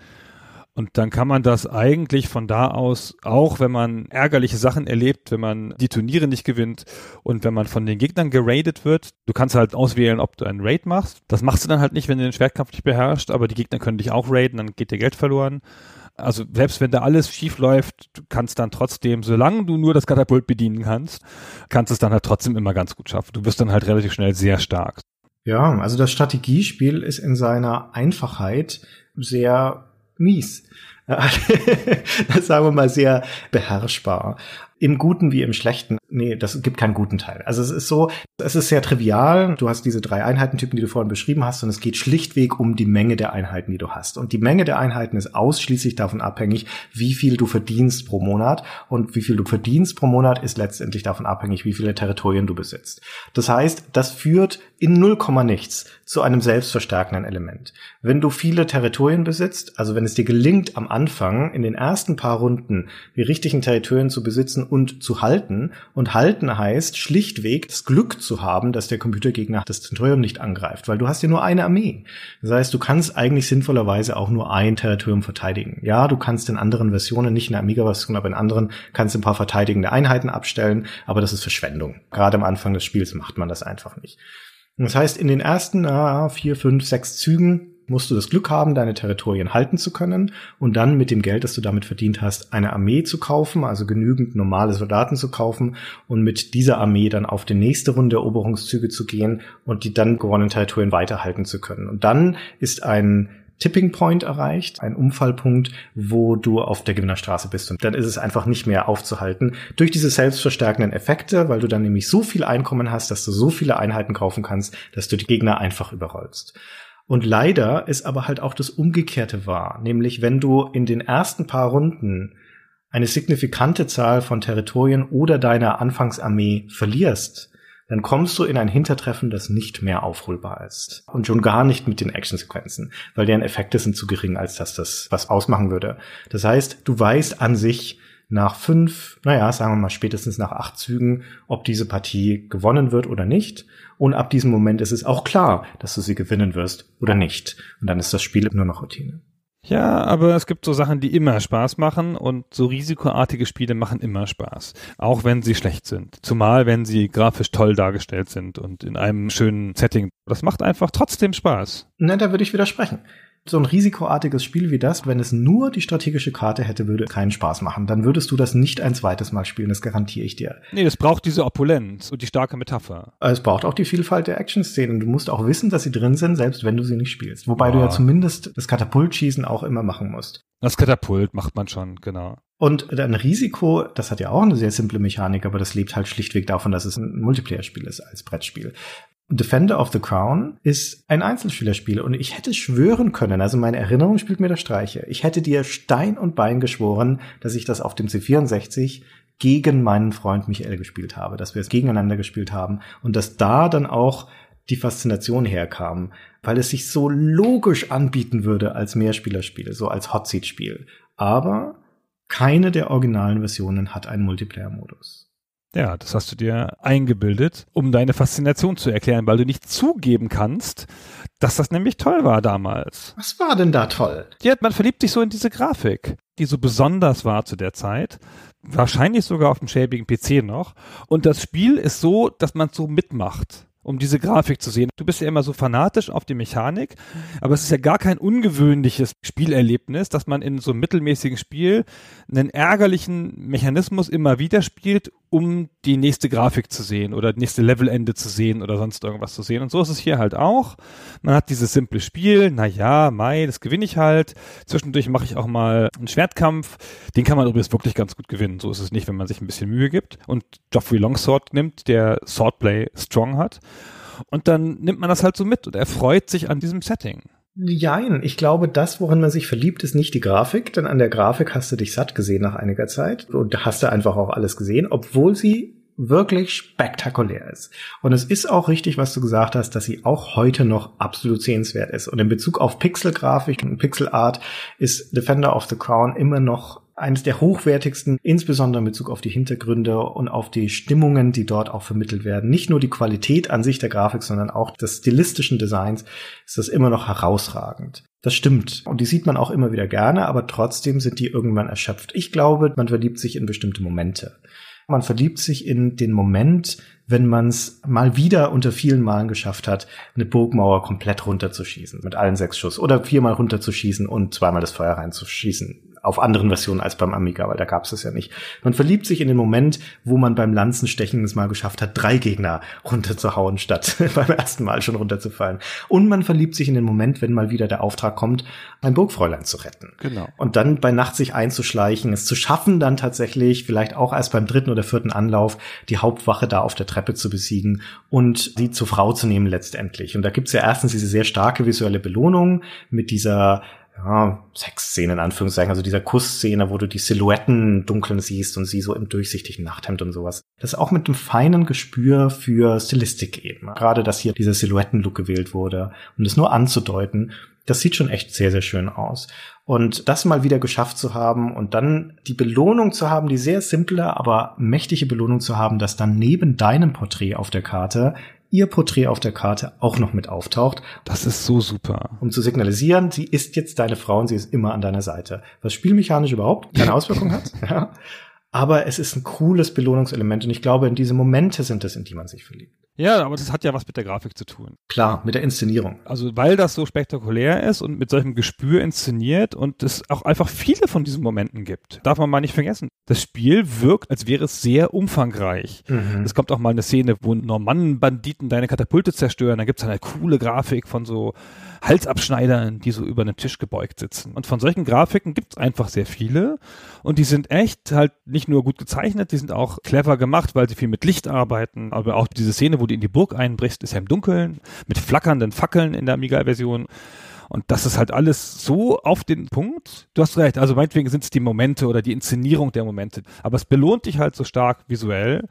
Und dann kann man das eigentlich von da aus, auch wenn man ärgerliche Sachen erlebt, wenn man die Turniere nicht gewinnt und wenn man von den Gegnern geradet wird, du kannst halt auswählen, ob du einen Raid machst. Das machst du dann halt nicht, wenn du den Schwertkampf nicht beherrschst, aber die Gegner können dich auch raiden, dann geht dir Geld verloren also selbst wenn da alles schief läuft, du kannst dann trotzdem, solange du nur das Katapult bedienen kannst, kannst es dann halt trotzdem immer ganz gut schaffen. Du wirst dann halt relativ schnell sehr stark.
Ja, also das Strategiespiel ist in seiner Einfachheit sehr mies. das sagen wir mal sehr beherrschbar. Im Guten wie im Schlechten. Nee, das gibt keinen guten Teil. Also es ist so, es ist sehr trivial. Du hast diese drei Einheitentypen, die du vorhin beschrieben hast, und es geht schlichtweg um die Menge der Einheiten, die du hast. Und die Menge der Einheiten ist ausschließlich davon abhängig, wie viel du verdienst pro Monat. Und wie viel du verdienst pro Monat ist letztendlich davon abhängig, wie viele Territorien du besitzt. Das heißt, das führt in null nichts zu einem selbstverstärkenden Element. Wenn du viele Territorien besitzt, also wenn es dir gelingt, am Anfang in den ersten paar Runden die richtigen Territorien zu besitzen und zu halten, und halten heißt schlichtweg das Glück zu haben, dass der Computergegner das Territorium nicht angreift, weil du hast ja nur eine Armee. Das heißt, du kannst eigentlich sinnvollerweise auch nur ein Territorium verteidigen. Ja, du kannst in anderen Versionen, nicht in der Amiga-Version, aber in anderen kannst du ein paar verteidigende Einheiten abstellen, aber das ist Verschwendung. Gerade am Anfang des Spiels macht man das einfach nicht. Das heißt, in den ersten äh, vier, fünf, sechs Zügen musst du das Glück haben, deine Territorien halten zu können und dann mit dem Geld, das du damit verdient hast, eine Armee zu kaufen, also genügend normale Soldaten zu kaufen und mit dieser Armee dann auf die nächste Runde Eroberungszüge zu gehen und die dann gewonnenen Territorien weiterhalten zu können. Und dann ist ein Tipping Point erreicht, ein Umfallpunkt, wo du auf der Gewinnerstraße bist. Und dann ist es einfach nicht mehr aufzuhalten durch diese selbstverstärkenden Effekte, weil du dann nämlich so viel Einkommen hast, dass du so viele Einheiten kaufen kannst, dass du die Gegner einfach überrollst. Und leider ist aber halt auch das Umgekehrte wahr, nämlich wenn du in den ersten paar Runden eine signifikante Zahl von Territorien oder deiner Anfangsarmee verlierst, dann kommst du in ein Hintertreffen, das nicht mehr aufholbar ist. Und schon gar nicht mit den Actionsequenzen, weil deren Effekte sind zu gering, als dass das was ausmachen würde. Das heißt, du weißt an sich nach fünf, naja, sagen wir mal spätestens nach acht Zügen, ob diese Partie gewonnen wird oder nicht. Und ab diesem Moment ist es auch klar, dass du sie gewinnen wirst oder nicht. Und dann ist das Spiel nur noch Routine.
Ja, aber es gibt so Sachen, die immer Spaß machen und so risikoartige Spiele machen immer Spaß, auch wenn sie schlecht sind. Zumal wenn sie grafisch toll dargestellt sind und in einem schönen Setting. Das macht einfach trotzdem Spaß.
Na, da würde ich widersprechen so ein risikoartiges Spiel wie das, wenn es nur die strategische Karte hätte, würde keinen Spaß machen. Dann würdest du das nicht ein zweites Mal spielen, das garantiere ich dir.
Nee, es braucht diese Opulenz und die starke Metapher.
Es braucht auch die Vielfalt der Action-Szenen. Du musst auch wissen, dass sie drin sind, selbst wenn du sie nicht spielst. Wobei oh. du ja zumindest das Katapultschießen auch immer machen musst.
Das Katapult macht man schon, genau.
Und ein Risiko, das hat ja auch eine sehr simple Mechanik, aber das lebt halt schlichtweg davon, dass es ein Multiplayer-Spiel ist als Brettspiel. Defender of the Crown ist ein Einzelspielerspiel und ich hätte schwören können, also meine Erinnerung spielt mir der Streiche, ich hätte dir Stein und Bein geschworen, dass ich das auf dem C64 gegen meinen Freund Michael gespielt habe, dass wir es gegeneinander gespielt haben und dass da dann auch die Faszination herkam, weil es sich so logisch anbieten würde als Mehrspielerspiel, so als Hotseat-Spiel. Aber keine der originalen Versionen hat einen Multiplayer-Modus.
Ja, das hast du dir eingebildet, um deine Faszination zu erklären, weil du nicht zugeben kannst, dass das nämlich toll war damals.
Was war denn da toll?
Ja, man verliebt sich so in diese Grafik, die so besonders war zu der Zeit. Wahrscheinlich sogar auf dem schäbigen PC noch. Und das Spiel ist so, dass man so mitmacht. Um diese Grafik zu sehen. Du bist ja immer so fanatisch auf die Mechanik, aber es ist ja gar kein ungewöhnliches Spielerlebnis, dass man in so einem mittelmäßigen Spiel einen ärgerlichen Mechanismus immer wieder spielt, um die nächste Grafik zu sehen oder nächste Levelende zu sehen oder sonst irgendwas zu sehen. Und so ist es hier halt auch. Man hat dieses simple Spiel, na ja, Mai, das gewinne ich halt. Zwischendurch mache ich auch mal einen Schwertkampf. Den kann man übrigens wirklich ganz gut gewinnen. So ist es nicht, wenn man sich ein bisschen Mühe gibt und Geoffrey Longsword nimmt, der Swordplay strong hat. Und dann nimmt man das halt so mit und er freut sich an diesem Setting.
Jein, ich glaube, das, worin man sich verliebt, ist nicht die Grafik, denn an der Grafik hast du dich satt gesehen nach einiger Zeit und hast du einfach auch alles gesehen, obwohl sie wirklich spektakulär ist. Und es ist auch richtig, was du gesagt hast, dass sie auch heute noch absolut sehenswert ist. Und in Bezug auf Pixelgrafik und Pixelart ist Defender of the Crown immer noch eines der hochwertigsten, insbesondere in Bezug auf die Hintergründe und auf die Stimmungen, die dort auch vermittelt werden. Nicht nur die Qualität an sich der Grafik, sondern auch des stilistischen Designs ist das immer noch herausragend. Das stimmt. Und die sieht man auch immer wieder gerne, aber trotzdem sind die irgendwann erschöpft. Ich glaube, man verliebt sich in bestimmte Momente. Man verliebt sich in den Moment, wenn man es mal wieder unter vielen Malen geschafft hat, eine Burgmauer komplett runterzuschießen mit allen sechs Schuss oder viermal runterzuschießen und zweimal das Feuer reinzuschießen auf anderen Versionen als beim Amiga, weil da gab es es ja nicht. Man verliebt sich in den Moment, wo man beim Lanzenstechen es mal geschafft hat, drei Gegner runterzuhauen, statt beim ersten Mal schon runterzufallen. Und man verliebt sich in den Moment, wenn mal wieder der Auftrag kommt, ein Burgfräulein zu retten.
Genau.
Und dann bei Nacht sich einzuschleichen, es zu schaffen, dann tatsächlich, vielleicht auch erst beim dritten oder vierten Anlauf, die Hauptwache da auf der Treppe zu besiegen und sie zur Frau zu nehmen letztendlich. Und da gibt's ja erstens diese sehr starke visuelle Belohnung mit dieser ja, Sexszene in Anführungszeichen, also dieser Kussszene, wo du die Silhouetten dunkeln siehst und sie so im durchsichtigen Nachthemd und sowas. Das ist auch mit einem feinen Gespür für Stilistik eben. Gerade, dass hier dieser Silhouettenlook gewählt wurde, um das nur anzudeuten, das sieht schon echt sehr, sehr schön aus. Und das mal wieder geschafft zu haben und dann die Belohnung zu haben, die sehr simple, aber mächtige Belohnung zu haben, dass dann neben deinem Porträt auf der Karte ihr Porträt auf der Karte auch noch mit auftaucht.
Das ist so super.
Um zu signalisieren, sie ist jetzt deine Frau und sie ist immer an deiner Seite. Was spielmechanisch überhaupt keine Auswirkung hat. Ja. Aber es ist ein cooles Belohnungselement und ich glaube, in diese Momente sind es, in die man sich verliebt.
Ja, aber das hat ja was mit der Grafik zu tun.
Klar, mit der Inszenierung.
Also weil das so spektakulär ist und mit solchem Gespür inszeniert und es auch einfach viele von diesen Momenten gibt. Darf man mal nicht vergessen. Das Spiel wirkt, als wäre es sehr umfangreich. Mhm. Es kommt auch mal eine Szene, wo Normannenbanditen deine Katapulte zerstören. Da gibt's eine coole Grafik von so Halsabschneidern, die so über einem Tisch gebeugt sitzen. Und von solchen Grafiken gibt's einfach sehr viele. Und die sind echt halt nicht nur gut gezeichnet, die sind auch clever gemacht, weil sie viel mit Licht arbeiten. Aber auch diese Szene, wo du in die Burg einbrichst, ist ja im Dunkeln, mit flackernden Fackeln in der Amiga-Version. Und das ist halt alles so auf den Punkt. Du hast recht, also meinetwegen sind es die Momente oder die Inszenierung der Momente. Aber es belohnt dich halt so stark visuell,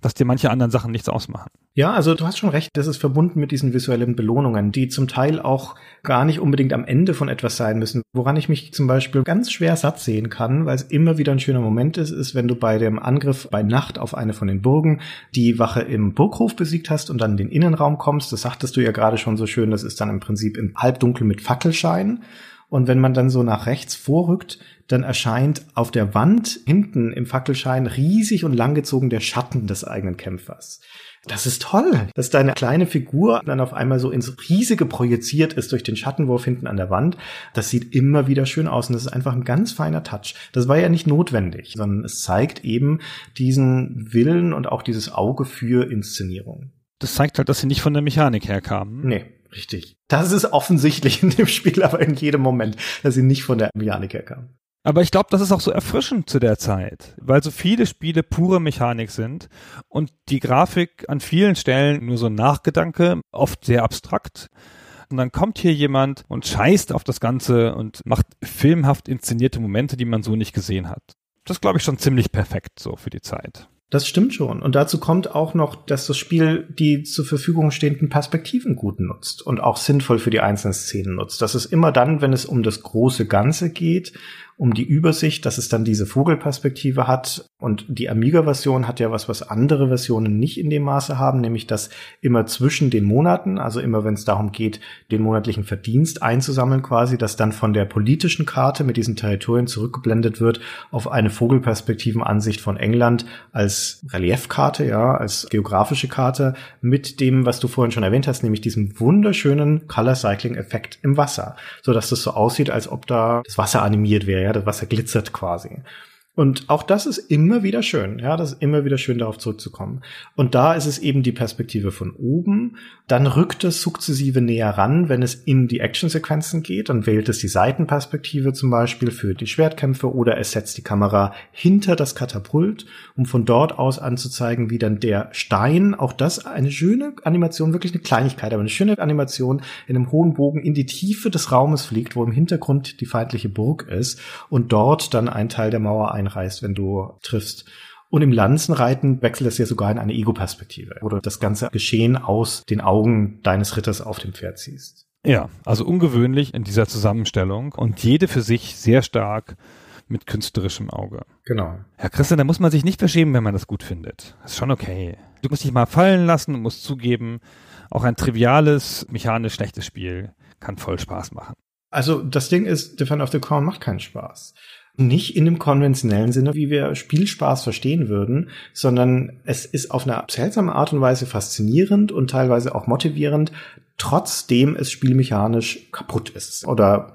dass dir manche anderen Sachen nichts ausmachen.
Ja, also du hast schon recht, das ist verbunden mit diesen visuellen Belohnungen, die zum Teil auch gar nicht unbedingt am Ende von etwas sein müssen. Woran ich mich zum Beispiel ganz schwer satt sehen kann, weil es immer wieder ein schöner Moment ist, ist, wenn du bei dem Angriff bei Nacht auf eine von den Burgen die Wache im Burghof besiegt hast und dann in den Innenraum kommst. Das sagtest du ja gerade schon so schön, das ist dann im Prinzip im Halbdunkel mit Fackelschein. Und wenn man dann so nach rechts vorrückt, dann erscheint auf der Wand hinten im Fackelschein riesig und langgezogen der Schatten des eigenen Kämpfers. Das ist toll, dass deine kleine Figur dann auf einmal so ins Riesige projiziert ist durch den Schattenwurf hinten an der Wand. Das sieht immer wieder schön aus und das ist einfach ein ganz feiner Touch. Das war ja nicht notwendig, sondern es zeigt eben diesen Willen und auch dieses Auge für Inszenierung.
Das zeigt halt, dass sie nicht von der Mechanik herkamen.
Nee, richtig. Das ist offensichtlich in dem Spiel, aber in jedem Moment, dass sie nicht von der Mechanik herkamen.
Aber ich glaube, das ist auch so erfrischend zu der Zeit, weil so viele Spiele pure Mechanik sind und die Grafik an vielen Stellen nur so ein Nachgedanke, oft sehr abstrakt. Und dann kommt hier jemand und scheißt auf das Ganze und macht filmhaft inszenierte Momente, die man so nicht gesehen hat. Das glaube ich schon ziemlich perfekt so für die Zeit.
Das stimmt schon. Und dazu kommt auch noch, dass das Spiel die zur Verfügung stehenden Perspektiven gut nutzt und auch sinnvoll für die einzelnen Szenen nutzt. Das ist immer dann, wenn es um das große Ganze geht um die Übersicht, dass es dann diese Vogelperspektive hat. Und die Amiga-Version hat ja was, was andere Versionen nicht in dem Maße haben, nämlich dass immer zwischen den Monaten, also immer wenn es darum geht, den monatlichen Verdienst einzusammeln quasi, dass dann von der politischen Karte mit diesen Territorien zurückgeblendet wird auf eine Vogelperspektivenansicht von England als Reliefkarte, ja, als geografische Karte mit dem, was du vorhin schon erwähnt hast, nämlich diesem wunderschönen Color Cycling Effekt im Wasser, so dass das so aussieht, als ob da das Wasser animiert wäre, das Wasser glitzert quasi. Und auch das ist immer wieder schön, ja, das ist immer wieder schön, darauf zurückzukommen. Und da ist es eben die Perspektive von oben. Dann rückt es sukzessive näher ran, wenn es in die Actionsequenzen geht. Dann wählt es die Seitenperspektive zum Beispiel für die Schwertkämpfe oder es setzt die Kamera hinter das Katapult, um von dort aus anzuzeigen, wie dann der Stein, auch das eine schöne Animation, wirklich eine Kleinigkeit, aber eine schöne Animation in einem hohen Bogen in die Tiefe des Raumes fliegt, wo im Hintergrund die feindliche Burg ist und dort dann ein Teil der Mauer ein einreißt, wenn du triffst. Und im Lanzenreiten wechselt es ja sogar in eine Ego-Perspektive, wo du das ganze Geschehen aus den Augen deines Ritters auf dem Pferd siehst.
Ja, also ungewöhnlich in dieser Zusammenstellung und jede für sich sehr stark mit künstlerischem Auge.
Genau.
Herr Christian, da muss man sich nicht verschämen, wenn man das gut findet. Das ist schon okay. Du musst dich mal fallen lassen und musst zugeben, auch ein triviales, mechanisch schlechtes Spiel kann voll Spaß machen.
Also das Ding ist, Defender of the Crown macht keinen Spaß nicht in dem konventionellen Sinne, wie wir Spielspaß verstehen würden, sondern es ist auf eine seltsame Art und Weise faszinierend und teilweise auch motivierend, trotzdem es spielmechanisch kaputt ist oder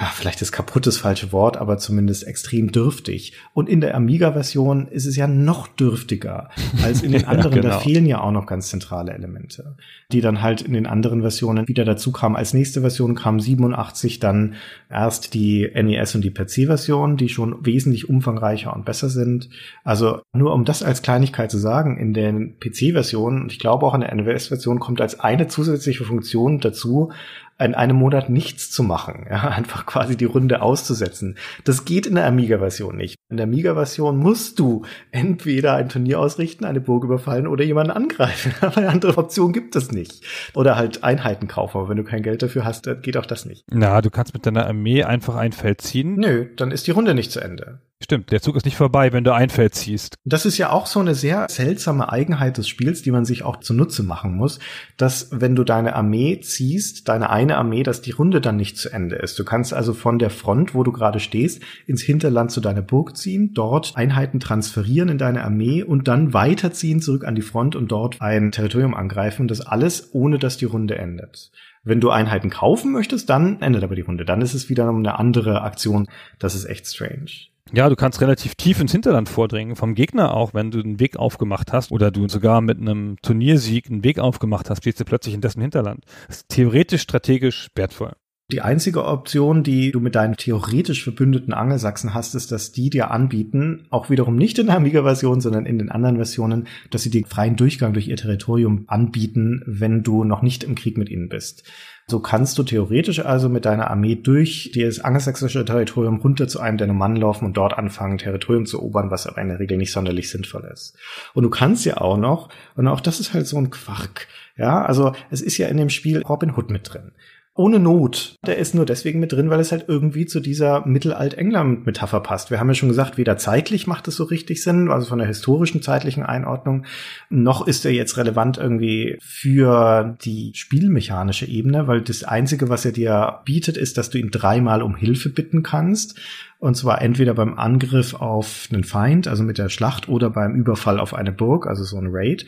ja, vielleicht ist kaputt das falsche Wort, aber zumindest extrem dürftig. Und in der Amiga-Version ist es ja noch dürftiger als in den anderen. ja, genau. Da fehlen ja auch noch ganz zentrale Elemente, die dann halt in den anderen Versionen wieder dazu kamen. Als nächste Version kam 87 dann erst die NES und die PC-Version, die schon wesentlich umfangreicher und besser sind. Also nur um das als Kleinigkeit zu sagen, in den PC-Versionen und ich glaube auch in der NES-Version kommt als eine zusätzliche Funktion dazu, in einem Monat nichts zu machen, ja, einfach quasi die Runde auszusetzen. Das geht in der Amiga-Version nicht. In der Amiga-Version musst du entweder ein Turnier ausrichten, eine Burg überfallen oder jemanden angreifen. Aber eine andere Option gibt es nicht. Oder halt Einheiten kaufen. Aber wenn du kein Geld dafür hast, dann geht auch das nicht.
Na, du kannst mit deiner Armee einfach ein Feld ziehen.
Nö, dann ist die Runde nicht zu Ende.
Stimmt, der Zug ist nicht vorbei, wenn du ein Feld ziehst.
Das ist ja auch so eine sehr seltsame Eigenheit des Spiels, die man sich auch zunutze machen muss, dass wenn du deine Armee ziehst, deine eine Armee, dass die Runde dann nicht zu Ende ist. Du kannst also von der Front, wo du gerade stehst, ins Hinterland zu deiner Burg ziehen, dort Einheiten transferieren in deine Armee und dann weiterziehen zurück an die Front und dort ein Territorium angreifen. Das alles, ohne dass die Runde endet. Wenn du Einheiten kaufen möchtest, dann endet aber die Runde. Dann ist es wieder eine andere Aktion. Das ist echt strange.
Ja, du kannst relativ tief ins Hinterland vordringen, vom Gegner auch, wenn du einen Weg aufgemacht hast oder du sogar mit einem Turniersieg einen Weg aufgemacht hast, stehst du plötzlich in dessen Hinterland. Das ist theoretisch strategisch wertvoll.
Die einzige Option, die du mit deinen theoretisch verbündeten Angelsachsen hast, ist, dass die dir anbieten, auch wiederum nicht in der Amiga-Version, sondern in den anderen Versionen, dass sie dir freien Durchgang durch ihr Territorium anbieten, wenn du noch nicht im Krieg mit ihnen bist. So kannst du theoretisch also mit deiner Armee durch das angelsächsische Territorium runter zu einem deiner Mann laufen und dort anfangen, Territorium zu erobern, was aber in der Regel nicht sonderlich sinnvoll ist. Und du kannst ja auch noch, und auch das ist halt so ein Quark, ja, also es ist ja in dem Spiel Robin Hood mit drin ohne Not. Der ist nur deswegen mit drin, weil es halt irgendwie zu dieser Mittelalt-England-Metapher passt. Wir haben ja schon gesagt, weder zeitlich macht es so richtig Sinn, also von der historischen zeitlichen Einordnung, noch ist er jetzt relevant irgendwie für die spielmechanische Ebene, weil das Einzige, was er dir bietet, ist, dass du ihn dreimal um Hilfe bitten kannst. Und zwar entweder beim Angriff auf einen Feind, also mit der Schlacht, oder beim Überfall auf eine Burg, also so ein Raid.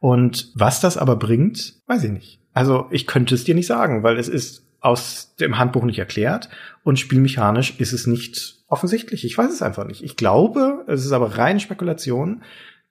Und was das aber bringt, weiß ich nicht. Also ich könnte es dir nicht sagen, weil es ist aus dem Handbuch nicht erklärt und spielmechanisch ist es nicht offensichtlich. Ich weiß es einfach nicht. Ich glaube, es ist aber reine Spekulation,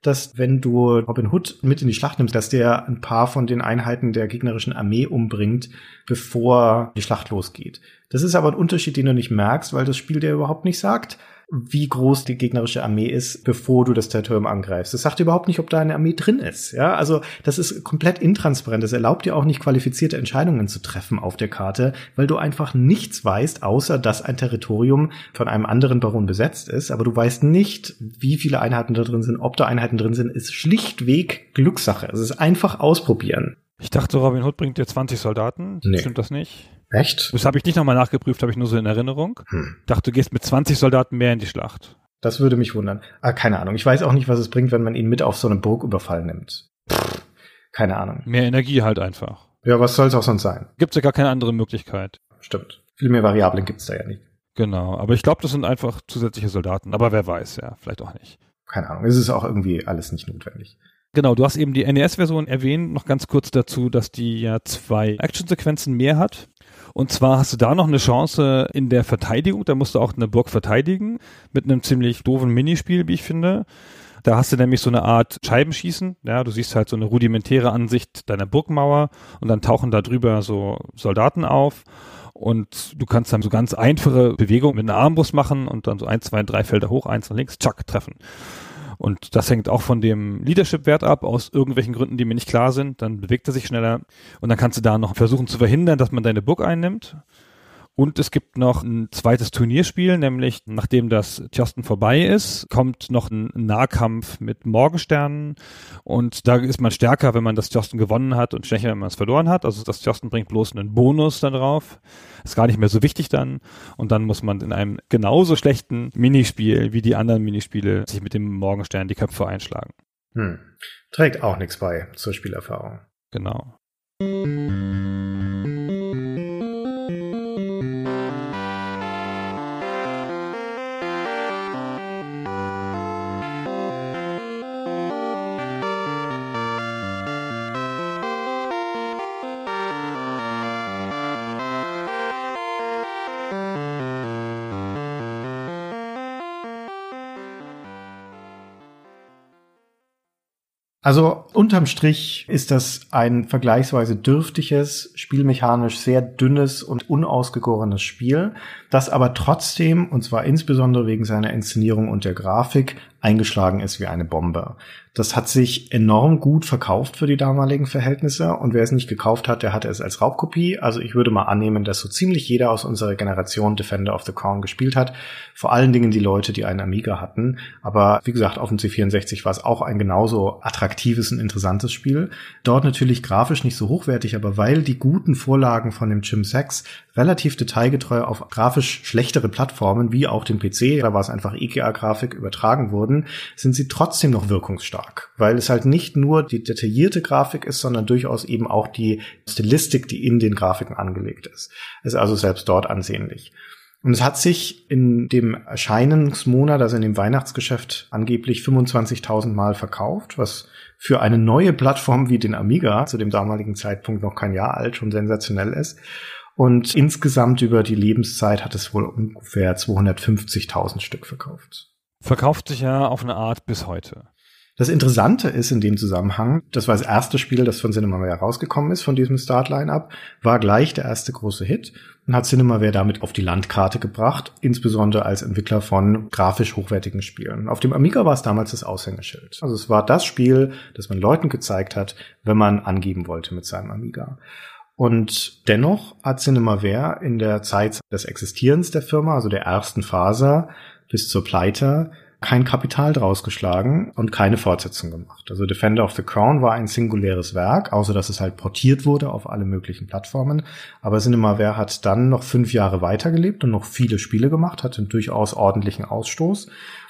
dass wenn du Robin Hood mit in die Schlacht nimmst, dass der ein paar von den Einheiten der gegnerischen Armee umbringt, bevor die Schlacht losgeht. Das ist aber ein Unterschied, den du nicht merkst, weil das Spiel dir überhaupt nicht sagt, wie groß die gegnerische Armee ist, bevor du das Territorium angreifst. Das sagt überhaupt nicht, ob da eine Armee drin ist. Ja, also das ist komplett intransparent. Das erlaubt dir auch nicht qualifizierte Entscheidungen zu treffen auf der Karte, weil du einfach nichts weißt, außer dass ein Territorium von einem anderen Baron besetzt ist. Aber du weißt nicht, wie viele Einheiten da drin sind, ob da Einheiten drin sind. Ist schlichtweg Glückssache. Es ist einfach ausprobieren.
Ich dachte, Robin Hood bringt dir 20 Soldaten. Nee. Stimmt das nicht?
Echt?
Das habe ich nicht nochmal nachgeprüft, habe ich nur so in Erinnerung.
Hm.
Dachte, du gehst mit 20 Soldaten mehr in die Schlacht.
Das würde mich wundern. Ah, keine Ahnung. Ich weiß auch nicht, was es bringt, wenn man ihn mit auf so eine Burgüberfall nimmt. Pff, keine Ahnung.
Mehr Energie halt einfach.
Ja, was soll es auch sonst sein?
Gibt's ja gar keine andere Möglichkeit.
Stimmt. Viel mehr Variablen gibt's da ja nicht.
Genau, aber ich glaube, das sind einfach zusätzliche Soldaten. Aber wer weiß, ja, vielleicht auch nicht.
Keine Ahnung. Es ist auch irgendwie alles nicht notwendig.
Genau, du hast eben die NES-Version erwähnt. Noch ganz kurz dazu, dass die ja zwei Actionsequenzen mehr hat. Und zwar hast du da noch eine Chance in der Verteidigung. Da musst du auch eine Burg verteidigen mit einem ziemlich doofen Minispiel, wie ich finde. Da hast du nämlich so eine Art Scheibenschießen. Ja, du siehst halt so eine rudimentäre Ansicht deiner Burgmauer und dann tauchen da drüber so Soldaten auf. Und du kannst dann so ganz einfache Bewegungen mit einer Armbrust machen und dann so ein, zwei, drei Felder hoch, eins nach links, tschack, treffen. Und das hängt auch von dem Leadership-Wert ab, aus irgendwelchen Gründen, die mir nicht klar sind. Dann bewegt er sich schneller. Und dann kannst du da noch versuchen zu verhindern, dass man deine Burg einnimmt. Und es gibt noch ein zweites Turnierspiel, nämlich nachdem das Tjosten vorbei ist, kommt noch ein Nahkampf mit Morgensternen. Und da ist man stärker, wenn man das Tjosten gewonnen hat und schwächer, wenn man es verloren hat. Also das Tjosten bringt bloß einen Bonus da drauf. Ist gar nicht mehr so wichtig dann. Und dann muss man in einem genauso schlechten Minispiel wie die anderen Minispiele sich mit dem Morgenstern die Köpfe einschlagen.
Hm. Trägt auch nichts bei zur Spielerfahrung.
Genau.
Also unterm Strich ist das ein vergleichsweise dürftiges, spielmechanisch sehr dünnes und unausgegorenes Spiel, das aber trotzdem, und zwar insbesondere wegen seiner Inszenierung und der Grafik, eingeschlagen ist wie eine Bombe. Das hat sich enorm gut verkauft für die damaligen Verhältnisse und wer es nicht gekauft hat, der hatte es als Raubkopie. Also ich würde mal annehmen, dass so ziemlich jeder aus unserer Generation Defender of the Crown gespielt hat. Vor allen Dingen die Leute, die einen Amiga hatten. Aber wie gesagt, auf dem C64 war es auch ein genauso attraktives und interessantes Spiel. Dort natürlich grafisch nicht so hochwertig, aber weil die guten Vorlagen von dem Jim Sachs relativ detailgetreu auf grafisch schlechtere Plattformen wie auch den PC, da war es einfach EGA-Grafik übertragen wurden, sind sie trotzdem noch wirkungsstark, weil es halt nicht nur die detaillierte Grafik ist, sondern durchaus eben auch die Stilistik, die in den Grafiken angelegt ist. Ist also selbst dort ansehnlich. Und es hat sich in dem Erscheinungsmonat, also in dem Weihnachtsgeschäft, angeblich 25.000 Mal verkauft, was für eine neue Plattform wie den Amiga, zu dem damaligen Zeitpunkt noch kein Jahr alt, schon sensationell ist. Und insgesamt über die Lebenszeit hat es wohl ungefähr 250.000 Stück verkauft.
Verkauft sich ja auf eine Art bis heute.
Das Interessante ist in dem Zusammenhang, das war das erste Spiel, das von Cinemaware rausgekommen ist, von diesem Start-Line-Up, war gleich der erste große Hit und hat Cinemaware damit auf die Landkarte gebracht, insbesondere als Entwickler von grafisch hochwertigen Spielen. Auf dem Amiga war es damals das Aushängeschild. Also es war das Spiel, das man Leuten gezeigt hat, wenn man angeben wollte mit seinem Amiga. Und dennoch hat Cinemaware in der Zeit des Existierens der Firma, also der ersten Phase bis zur Pleite, kein Kapital draus geschlagen und keine Fortsetzung gemacht. Also Defender of the Crown war ein singuläres Werk, außer dass es halt portiert wurde auf alle möglichen Plattformen. Aber Cinemaware hat dann noch fünf Jahre weitergelebt und noch viele Spiele gemacht, hatte einen durchaus ordentlichen Ausstoß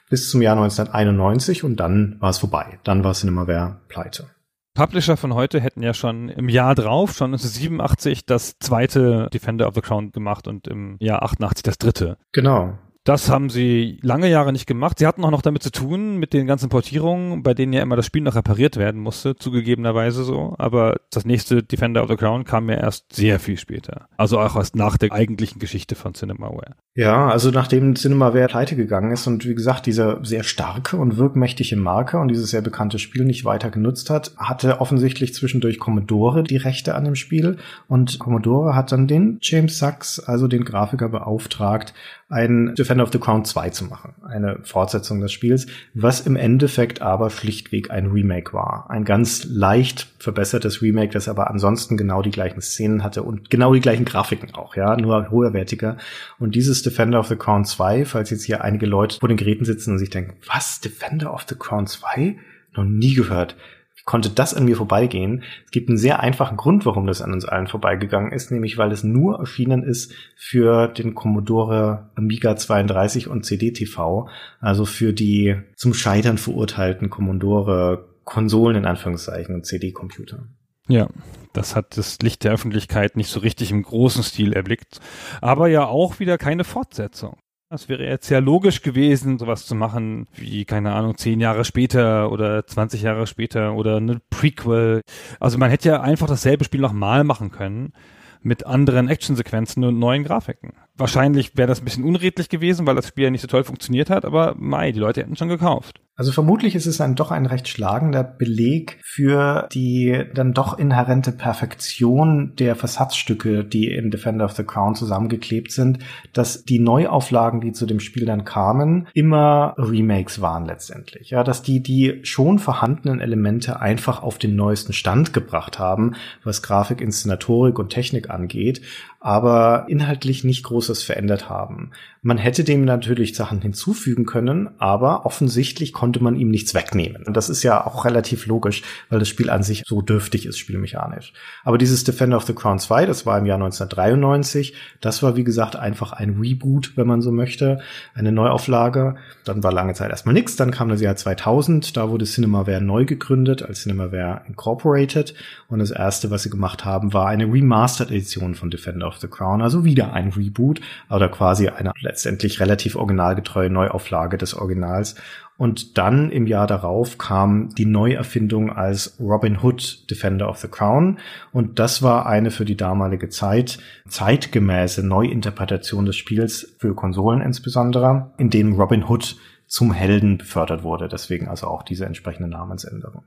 bis zum Jahr 1991 und dann war es vorbei. Dann war Cinemaware pleite.
Publisher von heute hätten ja schon im Jahr drauf, schon 1987, das zweite Defender of the Crown gemacht und im Jahr 88 das dritte.
Genau.
Das haben sie lange Jahre nicht gemacht. Sie hatten auch noch damit zu tun, mit den ganzen Portierungen, bei denen ja immer das Spiel noch repariert werden musste, zugegebenerweise so. Aber das nächste Defender of the Crown kam ja erst sehr viel später. Also auch erst nach der eigentlichen Geschichte von Cinemaware.
Ja, also nachdem Cinemaware pleite gegangen ist und wie gesagt, diese sehr starke und wirkmächtige Marke und dieses sehr bekannte Spiel nicht weiter genutzt hat, hatte offensichtlich zwischendurch Commodore die Rechte an dem Spiel und Commodore hat dann den James Sachs, also den Grafiker, beauftragt, ein Defender of the Crown 2 zu machen. Eine Fortsetzung des Spiels, was im Endeffekt aber schlichtweg ein Remake war. Ein ganz leicht verbessertes Remake, das aber ansonsten genau die gleichen Szenen hatte und genau die gleichen Grafiken auch, ja, nur höherwertiger. Und dieses Defender of the Crown 2, falls jetzt hier einige Leute vor den Geräten sitzen und sich denken, was, Defender of the Crown 2? Noch nie gehört. Konnte das an mir vorbeigehen? Es gibt einen sehr einfachen Grund, warum das an uns allen vorbeigegangen ist, nämlich weil es nur erschienen ist für den Commodore Amiga 32 und CD-TV, also für die zum Scheitern verurteilten Commodore Konsolen in Anführungszeichen und CD-Computer.
Ja, das hat das Licht der Öffentlichkeit nicht so richtig im großen Stil erblickt. Aber ja auch wieder keine Fortsetzung. Das wäre jetzt sehr logisch gewesen, sowas zu machen wie, keine Ahnung, zehn Jahre später oder 20 Jahre später oder eine Prequel. Also man hätte ja einfach dasselbe Spiel nochmal machen können mit anderen Actionsequenzen und neuen Grafiken. Wahrscheinlich wäre das ein bisschen unredlich gewesen, weil das Spiel ja nicht so toll funktioniert hat, aber mei, die Leute hätten schon gekauft.
Also vermutlich ist es dann doch ein recht schlagender Beleg für die dann doch inhärente Perfektion der Versatzstücke, die in Defender of the Crown zusammengeklebt sind, dass die Neuauflagen, die zu dem Spiel dann kamen, immer Remakes waren letztendlich. Ja, dass die die schon vorhandenen Elemente einfach auf den neuesten Stand gebracht haben, was Grafik, Inszenatorik und Technik angeht, aber inhaltlich nicht Großes verändert haben. Man hätte dem natürlich Sachen hinzufügen können, aber offensichtlich konnte man ihm nichts wegnehmen. Und das ist ja auch relativ logisch, weil das Spiel an sich so dürftig ist, spielmechanisch. Aber dieses Defender of the Crown 2, das war im Jahr 1993, das war wie gesagt einfach ein Reboot, wenn man so möchte, eine Neuauflage. Dann war lange Zeit erstmal nichts, dann kam das Jahr 2000, da wurde Cinemaware neu gegründet als Cinemaware Incorporated und das erste, was sie gemacht haben, war eine Remastered Edition von Defender of the Crown, also wieder ein Reboot oder quasi eine letztendlich relativ originalgetreue Neuauflage des Originals. Und dann im Jahr darauf kam die Neuerfindung als Robin Hood Defender of the Crown. Und das war eine für die damalige Zeit zeitgemäße Neuinterpretation des Spiels für Konsolen insbesondere, in dem Robin Hood zum Helden befördert wurde. Deswegen also auch diese entsprechende Namensänderung.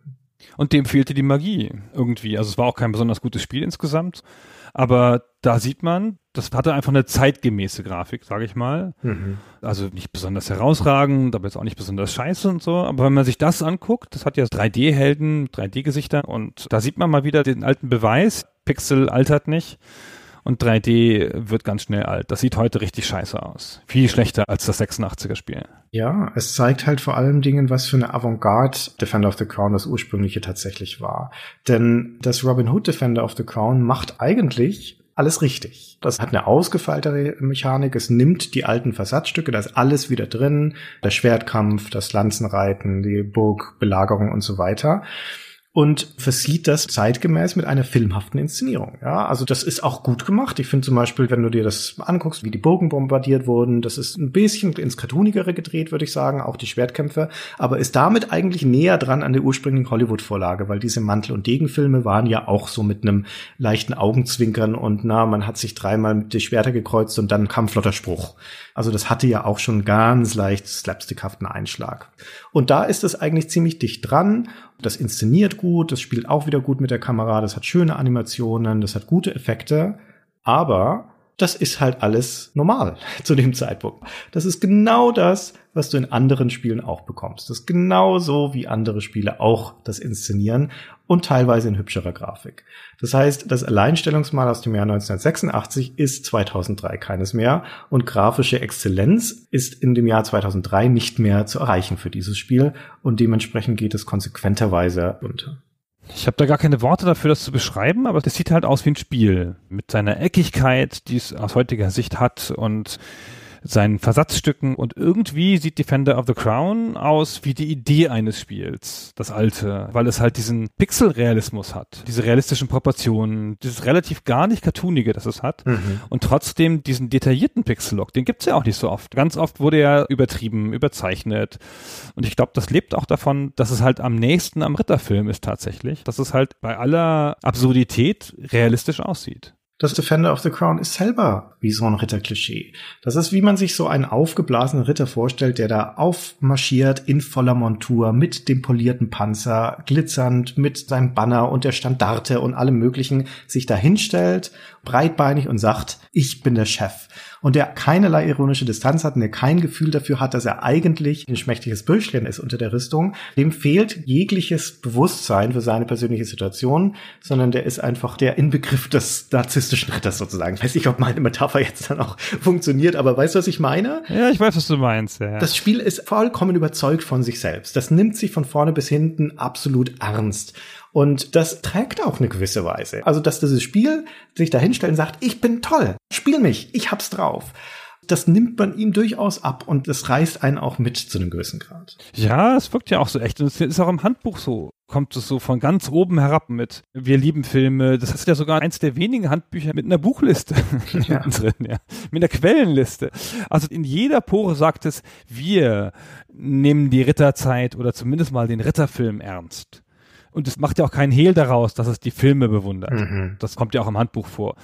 Und dem fehlte die Magie irgendwie. Also es war auch kein besonders gutes Spiel insgesamt. Aber da sieht man, das hatte einfach eine zeitgemäße Grafik, sage ich mal. Mhm. Also nicht besonders herausragend, aber jetzt auch nicht besonders scheiße und so. Aber wenn man sich das anguckt, das hat ja 3D-Helden, 3D-Gesichter und da sieht man mal wieder den alten Beweis. Pixel altert nicht und 3D wird ganz schnell alt. Das sieht heute richtig scheiße aus. Viel schlechter als das 86er Spiel.
Ja, es zeigt halt vor allem Dingen, was für eine Avantgarde Defender of the Crown das ursprüngliche tatsächlich war. Denn das Robin Hood Defender of the Crown macht eigentlich alles richtig. Das hat eine ausgefeilte Mechanik. Es nimmt die alten Versatzstücke, da ist alles wieder drin. Der Schwertkampf, das Lanzenreiten, die Burgbelagerung und so weiter und versieht das zeitgemäß mit einer filmhaften Inszenierung. Ja, also das ist auch gut gemacht. Ich finde zum Beispiel, wenn du dir das anguckst, wie die Burgen bombardiert wurden, das ist ein bisschen ins Cartoonigere gedreht, würde ich sagen, auch die Schwertkämpfe, aber ist damit eigentlich näher dran an der ursprünglichen Hollywood-Vorlage, weil diese Mantel- und Degenfilme waren ja auch so mit einem leichten Augenzwinkern und na, man hat sich dreimal mit die Schwerter gekreuzt und dann kam flotter Spruch. Also das hatte ja auch schon ganz leicht slapstickhaften Einschlag. Und da ist es eigentlich ziemlich dicht dran. Das inszeniert gut, das spielt auch wieder gut mit der Kamera, das hat schöne Animationen, das hat gute Effekte. Aber das ist halt alles normal zu dem Zeitpunkt. Das ist genau das, was du in anderen Spielen auch bekommst. Das ist genau so, wie andere Spiele auch das inszenieren und teilweise in hübscherer Grafik. Das heißt, das Alleinstellungsmal aus dem Jahr 1986 ist 2003 keines mehr und grafische Exzellenz ist in dem Jahr 2003 nicht mehr zu erreichen für dieses Spiel und dementsprechend geht es konsequenterweise unter.
Ich habe da gar keine Worte dafür, das zu beschreiben, aber das sieht halt aus wie ein Spiel mit seiner Eckigkeit, die es aus heutiger Sicht hat und seinen Versatzstücken und irgendwie sieht Defender of the Crown aus wie die Idee eines Spiels, das alte, weil es halt diesen Pixelrealismus hat, diese realistischen Proportionen, dieses relativ gar nicht cartoonige, das es hat mhm. und trotzdem diesen detaillierten Pixel-Look, den gibt's ja auch nicht so oft. Ganz oft wurde er übertrieben, überzeichnet und ich glaube, das lebt auch davon, dass es halt am nächsten am Ritterfilm ist tatsächlich, dass es halt bei aller Absurdität realistisch aussieht
das Defender of the Crown ist selber wie so ein Ritterklischee. Das ist, wie man sich so einen aufgeblasenen Ritter vorstellt, der da aufmarschiert in voller Montur mit dem polierten Panzer, glitzernd mit seinem Banner und der Standarte und allem möglichen, sich da hinstellt, breitbeinig und sagt, ich bin der Chef und der keinerlei ironische Distanz hat und der kein Gefühl dafür hat, dass er eigentlich ein schmächtiges Bürschchen ist unter der Rüstung, dem fehlt jegliches Bewusstsein für seine persönliche Situation, sondern der ist einfach der Inbegriff des narzisstischen Ritters sozusagen. Ich weiß nicht, ob meine Metapher jetzt dann auch funktioniert, aber weißt du, was ich meine?
Ja, ich weiß, was du meinst. Ja.
Das Spiel ist vollkommen überzeugt von sich selbst. Das nimmt sich von vorne bis hinten absolut ernst. Und das trägt auch eine gewisse Weise. Also, dass dieses Spiel sich da hinstellt und sagt, ich bin toll, spiel mich, ich hab's drauf das nimmt man ihm durchaus ab und das reißt einen auch mit zu einem gewissen Grad.
Ja, es wirkt ja auch so echt. Und es ist auch im Handbuch so. Kommt es so von ganz oben herab mit Wir lieben Filme. Das ist ja sogar eins der wenigen Handbücher mit einer Buchliste ja. drin, ja. Mit einer Quellenliste. Also in jeder Pore sagt es, wir nehmen die Ritterzeit oder zumindest mal den Ritterfilm ernst. Und es macht ja auch keinen Hehl daraus, dass es die Filme bewundert. Mhm. Das kommt ja auch im Handbuch vor.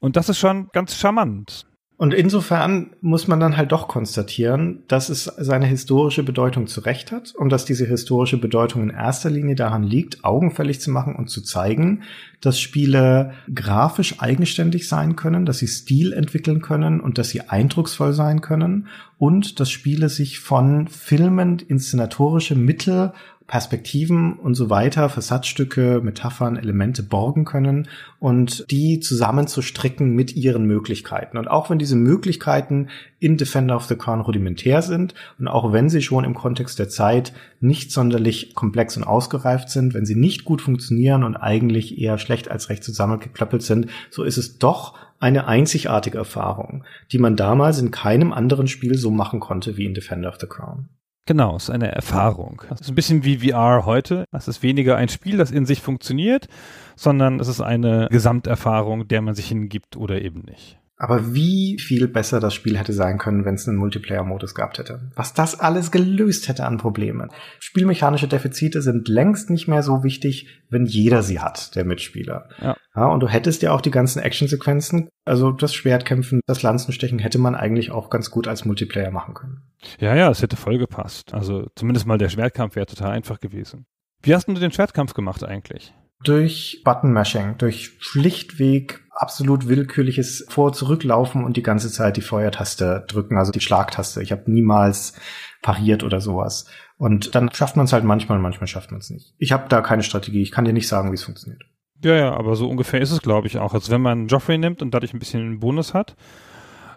Und das ist schon ganz charmant.
Und insofern muss man dann halt doch konstatieren, dass es seine historische Bedeutung zu Recht hat und dass diese historische Bedeutung in erster Linie daran liegt, augenfällig zu machen und zu zeigen, dass Spiele grafisch eigenständig sein können, dass sie Stil entwickeln können und dass sie eindrucksvoll sein können und dass Spiele sich von Filmen, inszenatorische Mittel Perspektiven und so weiter, Versatzstücke, Metaphern, Elemente borgen können und die zusammenzustricken mit ihren Möglichkeiten. Und auch wenn diese Möglichkeiten in Defender of the Crown rudimentär sind und auch wenn sie schon im Kontext der Zeit nicht sonderlich komplex und ausgereift sind, wenn sie nicht gut funktionieren und eigentlich eher schlecht als recht zusammengeklöppelt sind, so ist es doch eine einzigartige Erfahrung, die man damals in keinem anderen Spiel so machen konnte wie in Defender of the Crown.
Genau, es ist eine Erfahrung. Es ist ein bisschen wie VR heute. Es ist weniger ein Spiel, das in sich funktioniert, sondern es ist eine Gesamterfahrung, der man sich hingibt oder eben nicht.
Aber wie viel besser das Spiel hätte sein können, wenn es einen Multiplayer-Modus gehabt hätte. Was das alles gelöst hätte an Problemen. Spielmechanische Defizite sind längst nicht mehr so wichtig, wenn jeder sie hat, der Mitspieler. Ja. ja und du hättest ja auch die ganzen Actionsequenzen, also das Schwertkämpfen, das Lanzenstechen hätte man eigentlich auch ganz gut als Multiplayer machen können.
Ja, ja, es hätte voll gepasst. Also zumindest mal der Schwertkampf wäre total einfach gewesen. Wie hast du den Schwertkampf gemacht eigentlich?
Durch Button-Mashing, durch schlichtweg absolut willkürliches Vor- zurücklaufen und die ganze Zeit die Feuertaste drücken, also die Schlagtaste. Ich habe niemals pariert oder sowas. Und dann schafft man es halt manchmal, manchmal schafft man es nicht. Ich habe da keine Strategie. Ich kann dir nicht sagen, wie es funktioniert.
Ja, ja, aber so ungefähr ist es, glaube ich, auch. Also wenn man Joffrey nimmt und dadurch ein bisschen einen Bonus hat,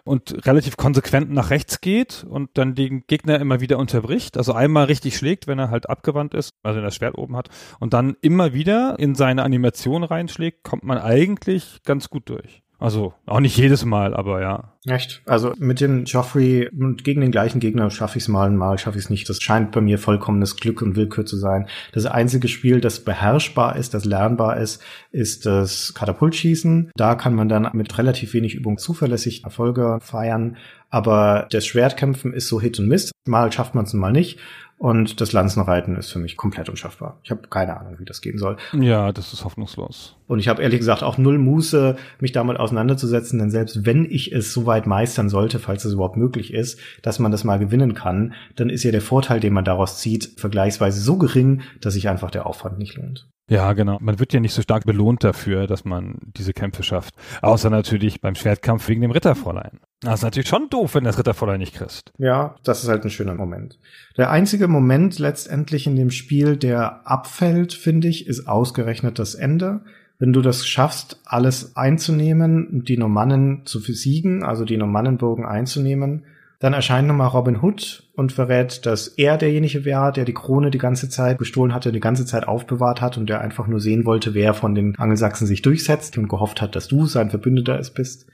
und relativ konsequent nach rechts geht und dann den Gegner immer wieder unterbricht. Also einmal richtig schlägt, wenn er halt abgewandt ist, also wenn er das Schwert oben hat, und dann immer wieder in seine Animation reinschlägt, kommt man eigentlich ganz gut durch. Also auch nicht jedes Mal, aber ja.
Echt? Also mit den Joffrey und gegen den gleichen Gegner schaffe ich es mal, mal schaffe ich es nicht. Das scheint bei mir vollkommenes Glück und Willkür zu sein. Das einzige Spiel, das beherrschbar ist, das lernbar ist, ist das Katapultschießen. Da kann man dann mit relativ wenig Übung zuverlässig Erfolge feiern. Aber das Schwertkämpfen ist so Hit und Miss. Mal schafft man es mal nicht. Und das Lanzenreiten ist für mich komplett unschaffbar. Ich habe keine Ahnung, wie das gehen soll.
Ja, das ist hoffnungslos.
Und ich habe ehrlich gesagt auch null Muße, mich damit auseinanderzusetzen, denn selbst wenn ich es so weit meistern sollte, falls es überhaupt möglich ist, dass man das mal gewinnen kann, dann ist ja der Vorteil, den man daraus zieht, vergleichsweise so gering, dass sich einfach der Aufwand nicht lohnt.
Ja, genau. Man wird ja nicht so stark belohnt dafür, dass man diese Kämpfe schafft. Außer natürlich beim Schwertkampf wegen dem Ritterfräulein. Das ist natürlich schon doof, wenn das Ritterfräulein nicht kriegst.
Ja, das ist halt ein schöner Moment. Der einzige Moment letztendlich in dem Spiel, der abfällt, finde ich, ist ausgerechnet das Ende. Wenn du das schaffst, alles einzunehmen, die Normannen zu besiegen, also die Normannenburgen einzunehmen, dann erscheint nochmal Robin Hood und verrät, dass er derjenige wäre, der die Krone die ganze Zeit gestohlen hatte, die ganze Zeit aufbewahrt hat und der einfach nur sehen wollte, wer von den Angelsachsen sich durchsetzt und gehofft hat, dass du sein Verbündeter es bist.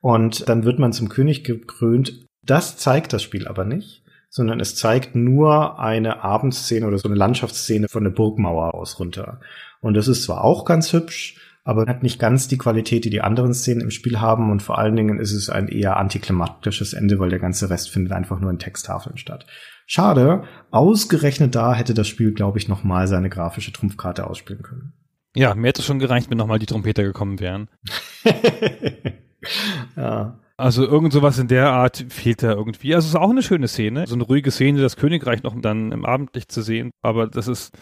Und dann wird man zum König gekrönt. Das zeigt das Spiel aber nicht, sondern es zeigt nur eine Abendszene oder so eine Landschaftsszene von der Burgmauer aus runter. Und das ist zwar auch ganz hübsch, aber hat nicht ganz die Qualität, die die anderen Szenen im Spiel haben und vor allen Dingen ist es ein eher antiklimatisches Ende, weil der ganze Rest findet einfach nur in Texttafeln statt. Schade, ausgerechnet da hätte das Spiel, glaube ich, nochmal seine grafische Trumpfkarte ausspielen können.
Ja, mir hätte es schon gereicht, wenn nochmal die Trompeter gekommen wären. ja. Also irgend sowas in der Art fehlt da irgendwie. Also es ist auch eine schöne Szene, so eine ruhige Szene, das Königreich noch dann im Abendlicht zu sehen, aber das ist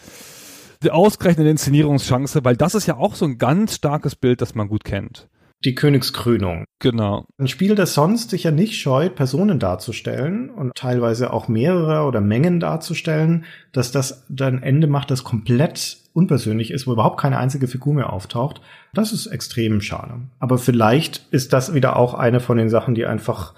die ausgerechnete Inszenierungschance, weil das ist ja auch so ein ganz starkes Bild, das man gut kennt.
Die Königskrönung.
Genau.
Ein Spiel, das sonst sich ja nicht scheut, Personen darzustellen und teilweise auch mehrere oder Mengen darzustellen, dass das dann Ende macht, das komplett unpersönlich ist, wo überhaupt keine einzige Figur mehr auftaucht. Das ist extrem schade. Aber vielleicht ist das wieder auch eine von den Sachen, die einfach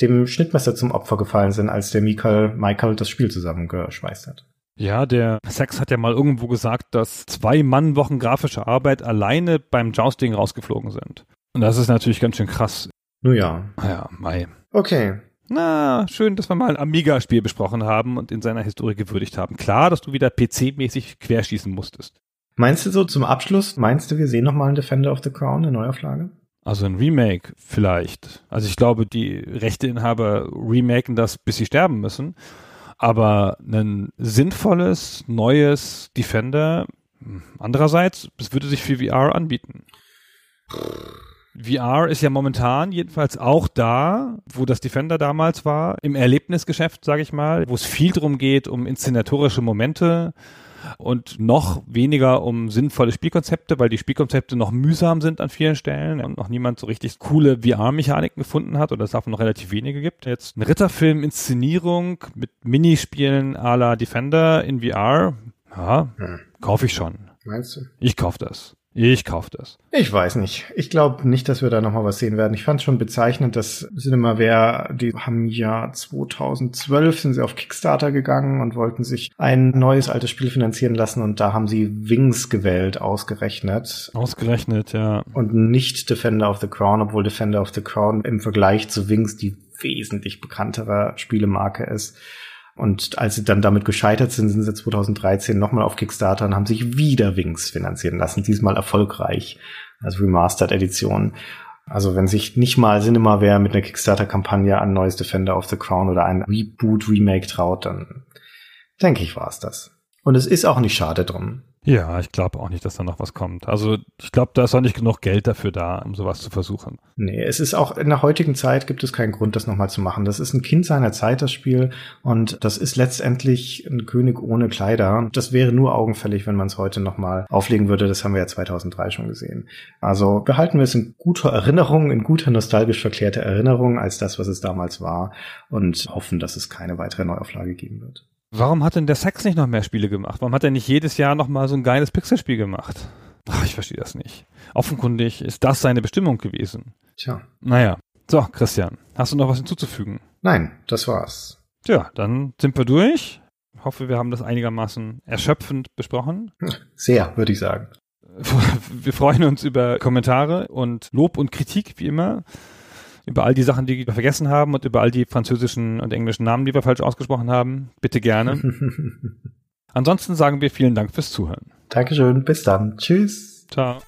dem Schnittmesser zum Opfer gefallen sind, als der Michael, Michael das Spiel zusammengeschweißt hat.
Ja, der Sex hat ja mal irgendwo gesagt, dass zwei Mannwochen grafische Arbeit alleine beim Jousting rausgeflogen sind. Und das ist natürlich ganz schön krass.
Nun ja.
Ja, Mai.
Okay.
Na, schön, dass wir mal ein Amiga-Spiel besprochen haben und in seiner Historie gewürdigt haben. Klar, dass du wieder PC-mäßig querschießen musstest.
Meinst du so zum Abschluss, meinst du, wir sehen nochmal einen Defender of the Crown, eine Neuauflage?
Also ein Remake vielleicht. Also ich glaube, die Rechteinhaber remaken das, bis sie sterben müssen. Aber ein sinnvolles, neues Defender, andererseits, es würde sich für VR anbieten. VR ist ja momentan jedenfalls auch da, wo das Defender damals war, im Erlebnisgeschäft, sage ich mal, wo es viel drum geht, um inszenatorische Momente und noch weniger um sinnvolle Spielkonzepte, weil die Spielkonzepte noch mühsam sind an vielen Stellen und noch niemand so richtig coole VR-Mechaniken gefunden hat oder es davon noch relativ wenige gibt. Jetzt eine Ritterfilm-Inszenierung mit Minispielen à la Defender in VR, ja, hm. kaufe ich schon.
Meinst du?
Ich kaufe das. Ich kauf das.
Ich weiß nicht. Ich glaube nicht, dass wir da nochmal was sehen werden. Ich fand schon bezeichnend, dass Cinemaware, die haben ja 2012 sind sie auf Kickstarter gegangen und wollten sich ein neues altes Spiel finanzieren lassen und da haben sie Wings gewählt, ausgerechnet.
Ausgerechnet, ja.
Und nicht Defender of the Crown, obwohl Defender of the Crown im Vergleich zu Wings die wesentlich bekanntere Spielemarke ist. Und als sie dann damit gescheitert sind, sind sie 2013 nochmal auf Kickstarter und haben sich wieder Wings finanzieren lassen, diesmal erfolgreich als Remastered-Edition. Also wenn sich nicht mal Cinemaware mit einer Kickstarter-Kampagne an neues Defender of the Crown oder ein Reboot-Remake traut, dann denke ich, war es das. Und es ist auch nicht schade drum.
Ja, ich glaube auch nicht, dass da noch was kommt. Also ich glaube, da ist auch nicht genug Geld dafür da, um sowas zu versuchen.
Nee, es ist auch in der heutigen Zeit gibt es keinen Grund, das nochmal zu machen. Das ist ein Kind seiner Zeit, das Spiel. Und das ist letztendlich ein König ohne Kleider. Das wäre nur augenfällig, wenn man es heute nochmal auflegen würde. Das haben wir ja 2003 schon gesehen. Also behalten wir es in guter Erinnerung, in guter nostalgisch verklärter Erinnerung als das, was es damals war. Und hoffen, dass es keine weitere Neuauflage geben wird.
Warum hat denn der Sex nicht noch mehr Spiele gemacht? Warum hat er nicht jedes Jahr noch mal so ein geiles Pixelspiel gemacht? Ach, ich verstehe das nicht. Offenkundig ist das seine Bestimmung gewesen.
Tja.
Naja. So, Christian, hast du noch was hinzuzufügen?
Nein, das war's.
Tja, dann sind wir durch. Ich hoffe, wir haben das einigermaßen erschöpfend besprochen.
Sehr, würde ich sagen.
Wir freuen uns über Kommentare und Lob und Kritik, wie immer über all die Sachen, die wir vergessen haben und über all die französischen und englischen Namen, die wir falsch ausgesprochen haben. Bitte gerne. Ansonsten sagen wir vielen Dank fürs Zuhören.
Dankeschön, bis dann. Tschüss.
Ciao.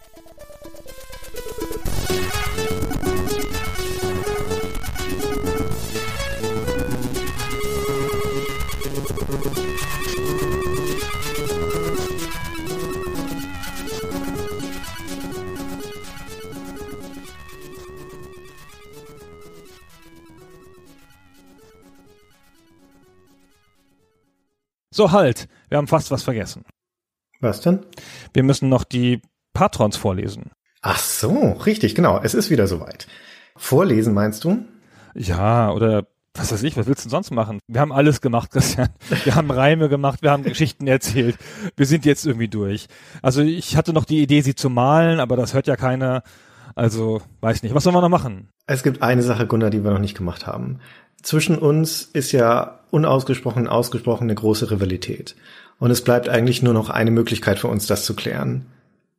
So, halt. Wir haben fast was vergessen.
Was denn?
Wir müssen noch die Patrons vorlesen.
Ach so, richtig, genau. Es ist wieder soweit. Vorlesen meinst du?
Ja, oder was weiß ich, was willst du denn sonst machen? Wir haben alles gemacht, Christian. Wir haben Reime gemacht, wir haben Geschichten erzählt. Wir sind jetzt irgendwie durch. Also ich hatte noch die Idee, sie zu malen, aber das hört ja keiner. Also, weiß nicht. Was sollen wir noch machen?
Es gibt eine Sache, Gunnar, die wir noch nicht gemacht haben zwischen uns ist ja unausgesprochen, ausgesprochen eine große Rivalität. Und es bleibt eigentlich nur noch eine Möglichkeit für uns, das zu klären.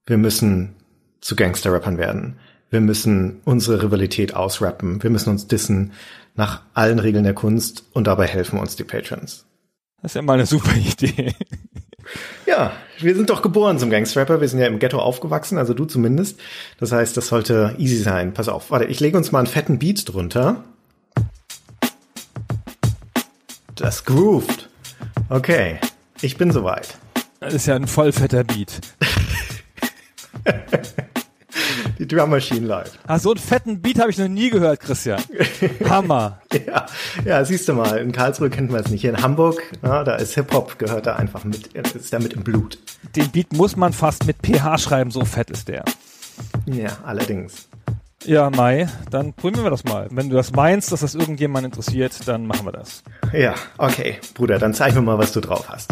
Wir müssen zu Gangster-Rappern werden. Wir müssen unsere Rivalität ausrappen. Wir müssen uns dissen nach allen Regeln der Kunst und dabei helfen uns die Patrons.
Das ist ja mal eine super Idee.
Ja, wir sind doch geboren zum Gangstrapper. Wir sind ja im Ghetto aufgewachsen, also du zumindest. Das heißt, das sollte easy sein. Pass auf, warte, ich lege uns mal einen fetten Beat drunter. Das grooved. Okay, ich bin soweit.
Das ist ja ein voll fetter Beat.
Die Drum Machine live.
Ah, so einen fetten Beat habe ich noch nie gehört, Christian. Hammer.
ja, ja, siehst du mal, in Karlsruhe kennt man es nicht. Hier in Hamburg, ja, da ist Hip-Hop, gehört da einfach mit, ist damit im Blut.
Den Beat muss man fast mit PH schreiben, so fett ist der.
Ja, allerdings.
Ja, Mai, dann probieren wir das mal. Wenn du das meinst, dass das irgendjemand interessiert, dann machen wir das.
Ja, okay. Bruder, dann zeig mir mal, was du drauf hast.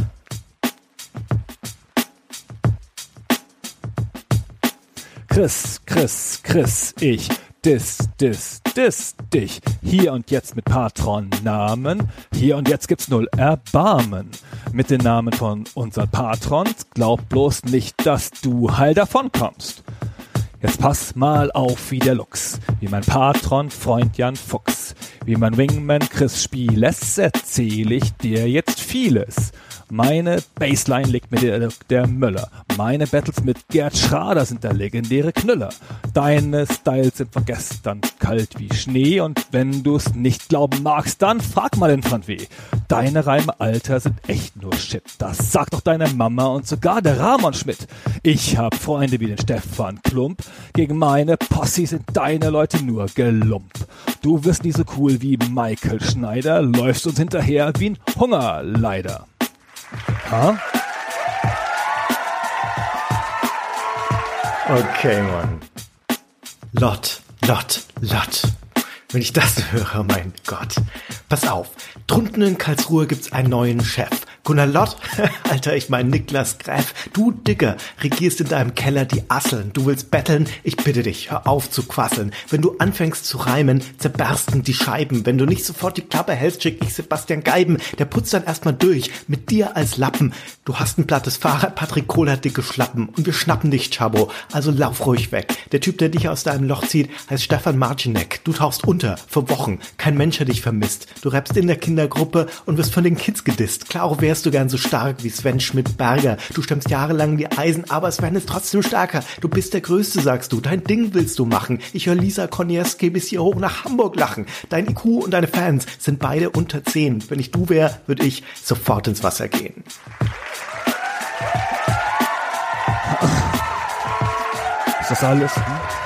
Chris, Chris, Chris, ich dis, dis, dis dich. Hier und jetzt mit Patron-Namen. Hier und jetzt gibt's null Erbarmen. Mit den Namen von unseren Patrons glaub bloß nicht, dass du heil davon kommst. Jetzt pass mal auf wie der Lux, wie mein Patron Freund Jan Fuchs, wie mein Wingman Chris Spieles, erzähl ich dir jetzt vieles. Meine Baseline liegt mit der, der Möller. Meine Battles mit Gerd Schrader sind der legendäre Knüller. Deine Styles sind von gestern kalt wie Schnee und wenn du's nicht glauben magst, dann frag mal den Frank W. Deine Reime, Alter, sind echt nur Shit. Das sagt doch deine Mama und sogar der Ramon Schmidt. Ich hab Freunde wie den Stefan Klump. Gegen meine Posse sind deine Leute nur Gelump. Du wirst nie so cool wie Michael Schneider, läufst uns hinterher wie ein Hungerleider. Ha?
Okay, Mann. Lot, Lot, Lot. Wenn ich das höre, mein Gott. Pass auf, drunten in Karlsruhe gibt's einen neuen Chef. Gunnar Lott, Alter, ich mein Niklas Gräf, du Dicker, regierst in deinem Keller die Asseln. Du willst betteln? Ich bitte dich, hör auf zu quasseln. Wenn du anfängst zu reimen, zerbersten die Scheiben. Wenn du nicht sofort die Klappe hältst, schick ich Sebastian Geiben. Der putzt dann erstmal durch, mit dir als Lappen. Du hast ein plattes Fahrrad, Patrick Kohl hat dicke Schlappen. Und wir schnappen dich, Chabo. Also lauf ruhig weg. Der Typ, der dich aus deinem Loch zieht, heißt Stefan Marcinek. Du tauchst unter, für Wochen. Kein Mensch hat dich vermisst. Du rappst in der Kindergruppe und wirst von den Kids gedisst. Klar, auch wärst du gern so stark wie Sven Schmidt-Berger. Du stemmst jahrelang die Eisen, aber Sven ist trotzdem stärker. Du bist der Größte, sagst du. Dein Ding willst du machen. Ich höre Lisa Konieski bis hier hoch nach Hamburg lachen. Dein IQ und deine Fans sind beide unter 10. Wenn ich du wär, würde ich sofort ins Wasser gehen.
Ist das alles? Hm?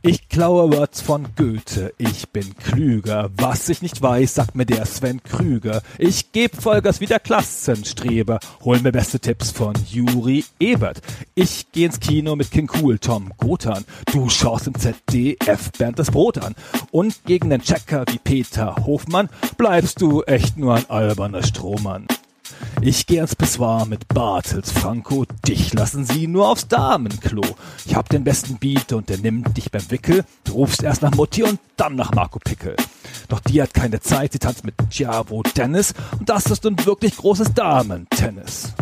Ich klaue Words von Goethe, ich bin klüger. Was ich nicht weiß, sagt mir der Sven Krüger. Ich geb Vollgas wie der Klassenstreber, hol mir beste Tipps von Juri Ebert. Ich geh ins Kino mit King Cool Tom Gothan. Du schaust im ZDF Bernd das Brot an. Und gegen den Checker wie Peter Hofmann bleibst du echt nur ein alberner Strohmann. Ich geh ans Pissoir mit Bartels Franco, dich lassen sie nur aufs Damenklo. Ich hab den besten Beat und der nimmt dich beim Wickel. Du rufst erst nach Mutti und dann nach Marco Pickel. Doch die hat keine Zeit, sie tanzt mit Giavo Dennis und das ist ein wirklich großes Damen-Tennis.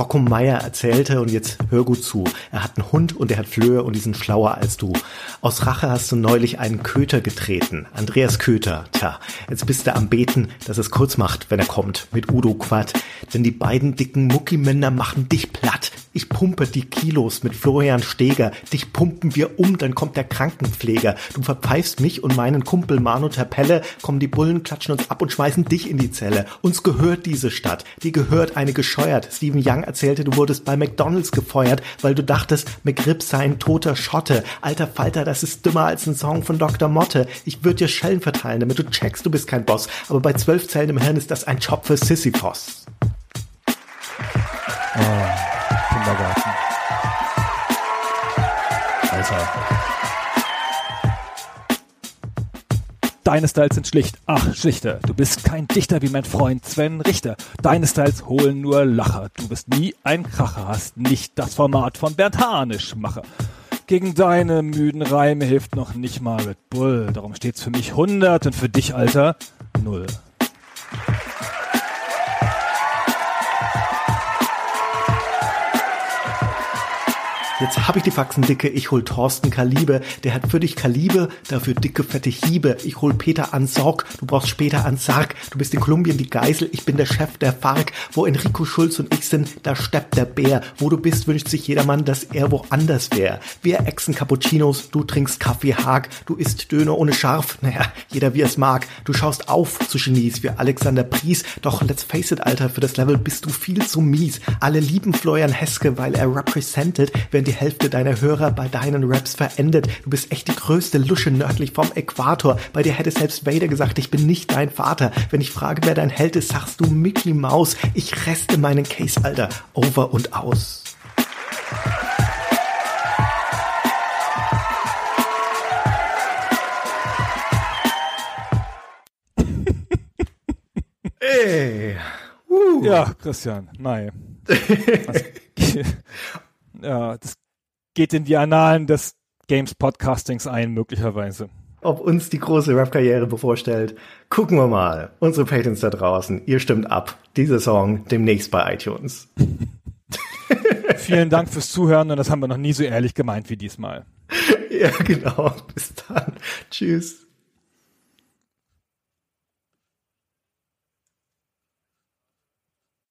Rocco Meier erzählte, und jetzt hör gut zu, er hat einen Hund und er hat Flöhe und die sind schlauer als du. Aus Rache hast du neulich einen Köter getreten. Andreas Köter. Tja, jetzt bist du am Beten, dass es kurz macht, wenn er kommt, mit Udo Quatt. Denn die beiden dicken Muckimänner machen dich platt. Ich pumpe die Kilos mit Florian Steger. Dich pumpen wir um, dann kommt der Krankenpfleger. Du verpfeifst mich und meinen Kumpel Manu Terpelle, kommen die Bullen, klatschen uns ab und schmeißen dich in die Zelle. Uns gehört diese Stadt. Die gehört eine gescheuert. Stephen Young erzählte, du wurdest bei McDonalds gefeuert, weil du dachtest, McRib sei ein toter Schotte. Alter Falter, das ist dümmer als ein Song von Dr. Motte. Ich würde dir Schellen verteilen, damit du checkst, du bist kein Boss. Aber bei zwölf Zellen im Hirn ist das ein Job für Sisyphos.
Oh. Kindergarten. Alter. Deine Styles sind schlicht, ach, schlichter. Du bist kein Dichter wie mein Freund Sven Richter. Deine Styles holen nur Lacher. Du bist nie ein Kracher, hast nicht das Format von Bernd Hanisch mache. Gegen deine müden Reime hilft noch nicht mal Red Bull. Darum steht's für mich 100 und für dich, Alter, null.
Jetzt hab ich die Faxen dicke, ich hol Thorsten Kalibe, der hat für dich Kalibe, dafür dicke fette Hiebe. Ich hol Peter Ansorg, du brauchst später an Sarg. Du bist in Kolumbien die Geisel, ich bin der Chef der FARC. Wo Enrico Schulz und ich sind, da steppt der Bär. Wo du bist, wünscht sich jedermann, dass er woanders wär. Wir exen Cappuccinos, du trinkst Kaffee Haag, du isst Döner ohne Scharf, naja, jeder wie es mag. Du schaust auf zu Genies wie Alexander Pries, doch let's face it, Alter, für das Level bist du viel zu mies. Alle lieben Florian Heske, weil er represented, während die Hälfte deiner Hörer bei deinen Raps verendet. Du bist echt die größte Lusche nördlich vom Äquator. Bei dir hätte selbst Vader gesagt, ich bin nicht dein Vater. Wenn ich frage, wer dein Held ist, sagst du Mickey Maus. Ich reste meinen Case, Alter, over und aus. Ey.
Uh. Ja, Christian, nein. das, ja, das geht in die Annalen des Games Podcastings ein, möglicherweise.
Ob uns die große Rap-Karriere bevorstellt, gucken wir mal. Unsere Patents da draußen, ihr stimmt ab. Dieser Song demnächst bei iTunes.
Vielen Dank fürs Zuhören und das haben wir noch nie so ehrlich gemeint wie diesmal.
Ja, genau. Bis dann. Tschüss.